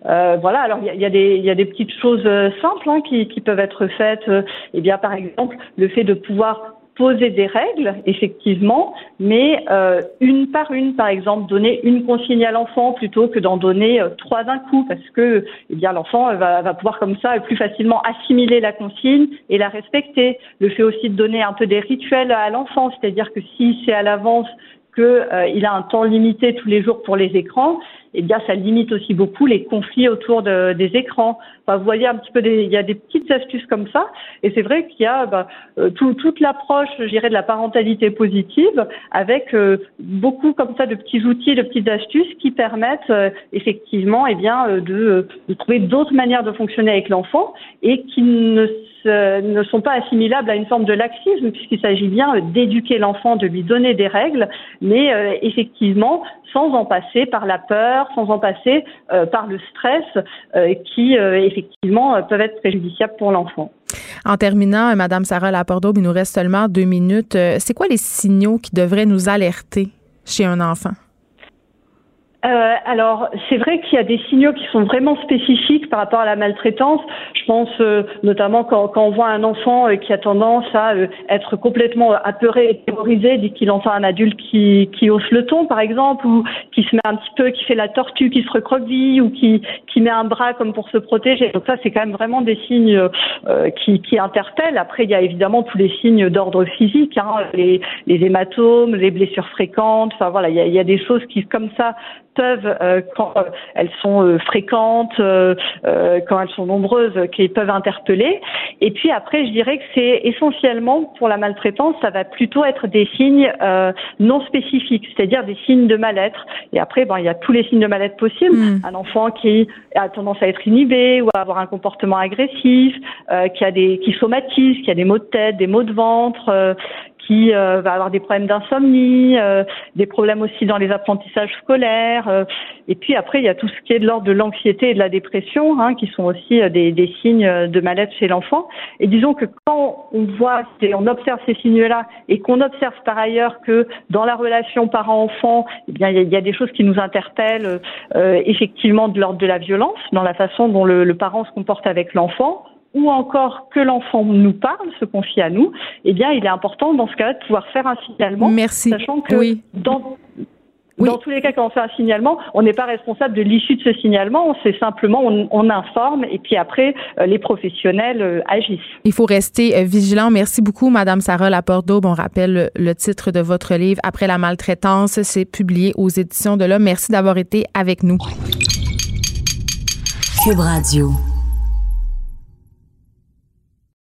voilà. Alors il y a, des, y a des petites choses simples hein, qui, qui peuvent être faites, euh, eh bien par exemple le fait de pouvoir poser des règles, effectivement, mais euh, une par une, par exemple, donner une consigne à l'enfant plutôt que d'en donner euh, trois d'un coup, parce que eh bien l'enfant va, va, pouvoir comme ça plus facilement assimiler la consigne et la respecter. Le fait aussi de donner un peu des rituels à l'enfant, c'est-à-dire que si c'est à l'avance qu'il euh, a un temps limité tous les jours pour les écrans, eh bien, ça limite aussi beaucoup les conflits autour de, des écrans. Vous voyez un petit peu, il y a des petites astuces comme ça, et c'est vrai qu'il y a bah, euh, tout, toute l'approche, je dirais, de la parentalité positive, avec euh, beaucoup comme ça de petits outils, de petites astuces qui permettent effectivement, eh bien, de, de trouver d'autres manières de fonctionner avec l'enfant et qui ne ne sont pas assimilables à une forme de laxisme, puisqu'il s'agit bien d'éduquer l'enfant, de lui donner des règles, mais euh, effectivement sans en passer par la peur, sans en passer euh, par le stress, euh, qui effectivement peuvent être préjudiciables pour l'enfant. En terminant, Madame Sarah Lapordeau, il nous reste seulement deux minutes. C'est quoi les signaux qui devraient nous alerter chez un enfant? Euh, alors, c'est vrai qu'il y a des signaux qui sont vraiment spécifiques par rapport à la maltraitance. Je pense euh, notamment quand, quand, on voit un enfant euh, qui a tendance à euh, être complètement apeuré et terrorisé dès qu'il entend un adulte qui, qui hausse le ton, par exemple, ou qui se met un petit peu, qui fait la tortue, qui se recroqueville, ou qui, qui met un bras comme pour se protéger. Donc ça, c'est quand même vraiment des signes qui, qui interpellent. Après, il y a évidemment tous les signes d'ordre physique, hein, les, les hématomes, les blessures fréquentes. Enfin voilà, il y a, il y a des choses qui, comme ça, peuvent, euh, quand euh, elles sont euh, fréquentes, quand elles sont nombreuses, qui peuvent interpeller. Et puis après, je dirais que c'est essentiellement pour la maltraitance, ça va plutôt être des signes non spécifiques, c'est-à-dire des signes de mal-être. Et après, bon, il y a tous les signes de mal-être possibles. Mm. Un enfant qui a tendance à être inhibé ou à avoir un comportement agressif, qui a des, qui somatise, qui a des maux de tête, des maux de ventre, qui euh, va avoir des problèmes d'insomnie, euh, des problèmes aussi dans les apprentissages scolaires. Euh, et puis après, il y a tout ce qui est de l'ordre de l'anxiété et de la dépression, hein, qui sont aussi des, des, signes de mal-être chez l'enfant. Et disons que quand on voit, on observe ces signes-là, et qu'on observe par ailleurs que dans la relation parent-enfant, eh bien, il y, a des choses qui nous interpellent effectivement de l'ordre de la violence, dans la façon dont le, le parent se comporte avec l'enfant ou encore que l'enfant nous parle, se confie à nous, eh bien, il est important dans ce cas-là de pouvoir faire un signalement. Merci. Sachant que dans, dans tous les cas, quand on fait un signalement, on n'est pas responsable de l'issue de ce signalement. C'est simplement, on, informe et puis après, euh, les professionnels euh, agissent. Il faut rester euh, vigilant. Merci beaucoup, Madame Sarah Laporte-Daube. On rappelle le titre de votre livre Après la maltraitance. C'est publié aux éditions de l'Homme. Merci d'avoir été avec nous. Cube Radio.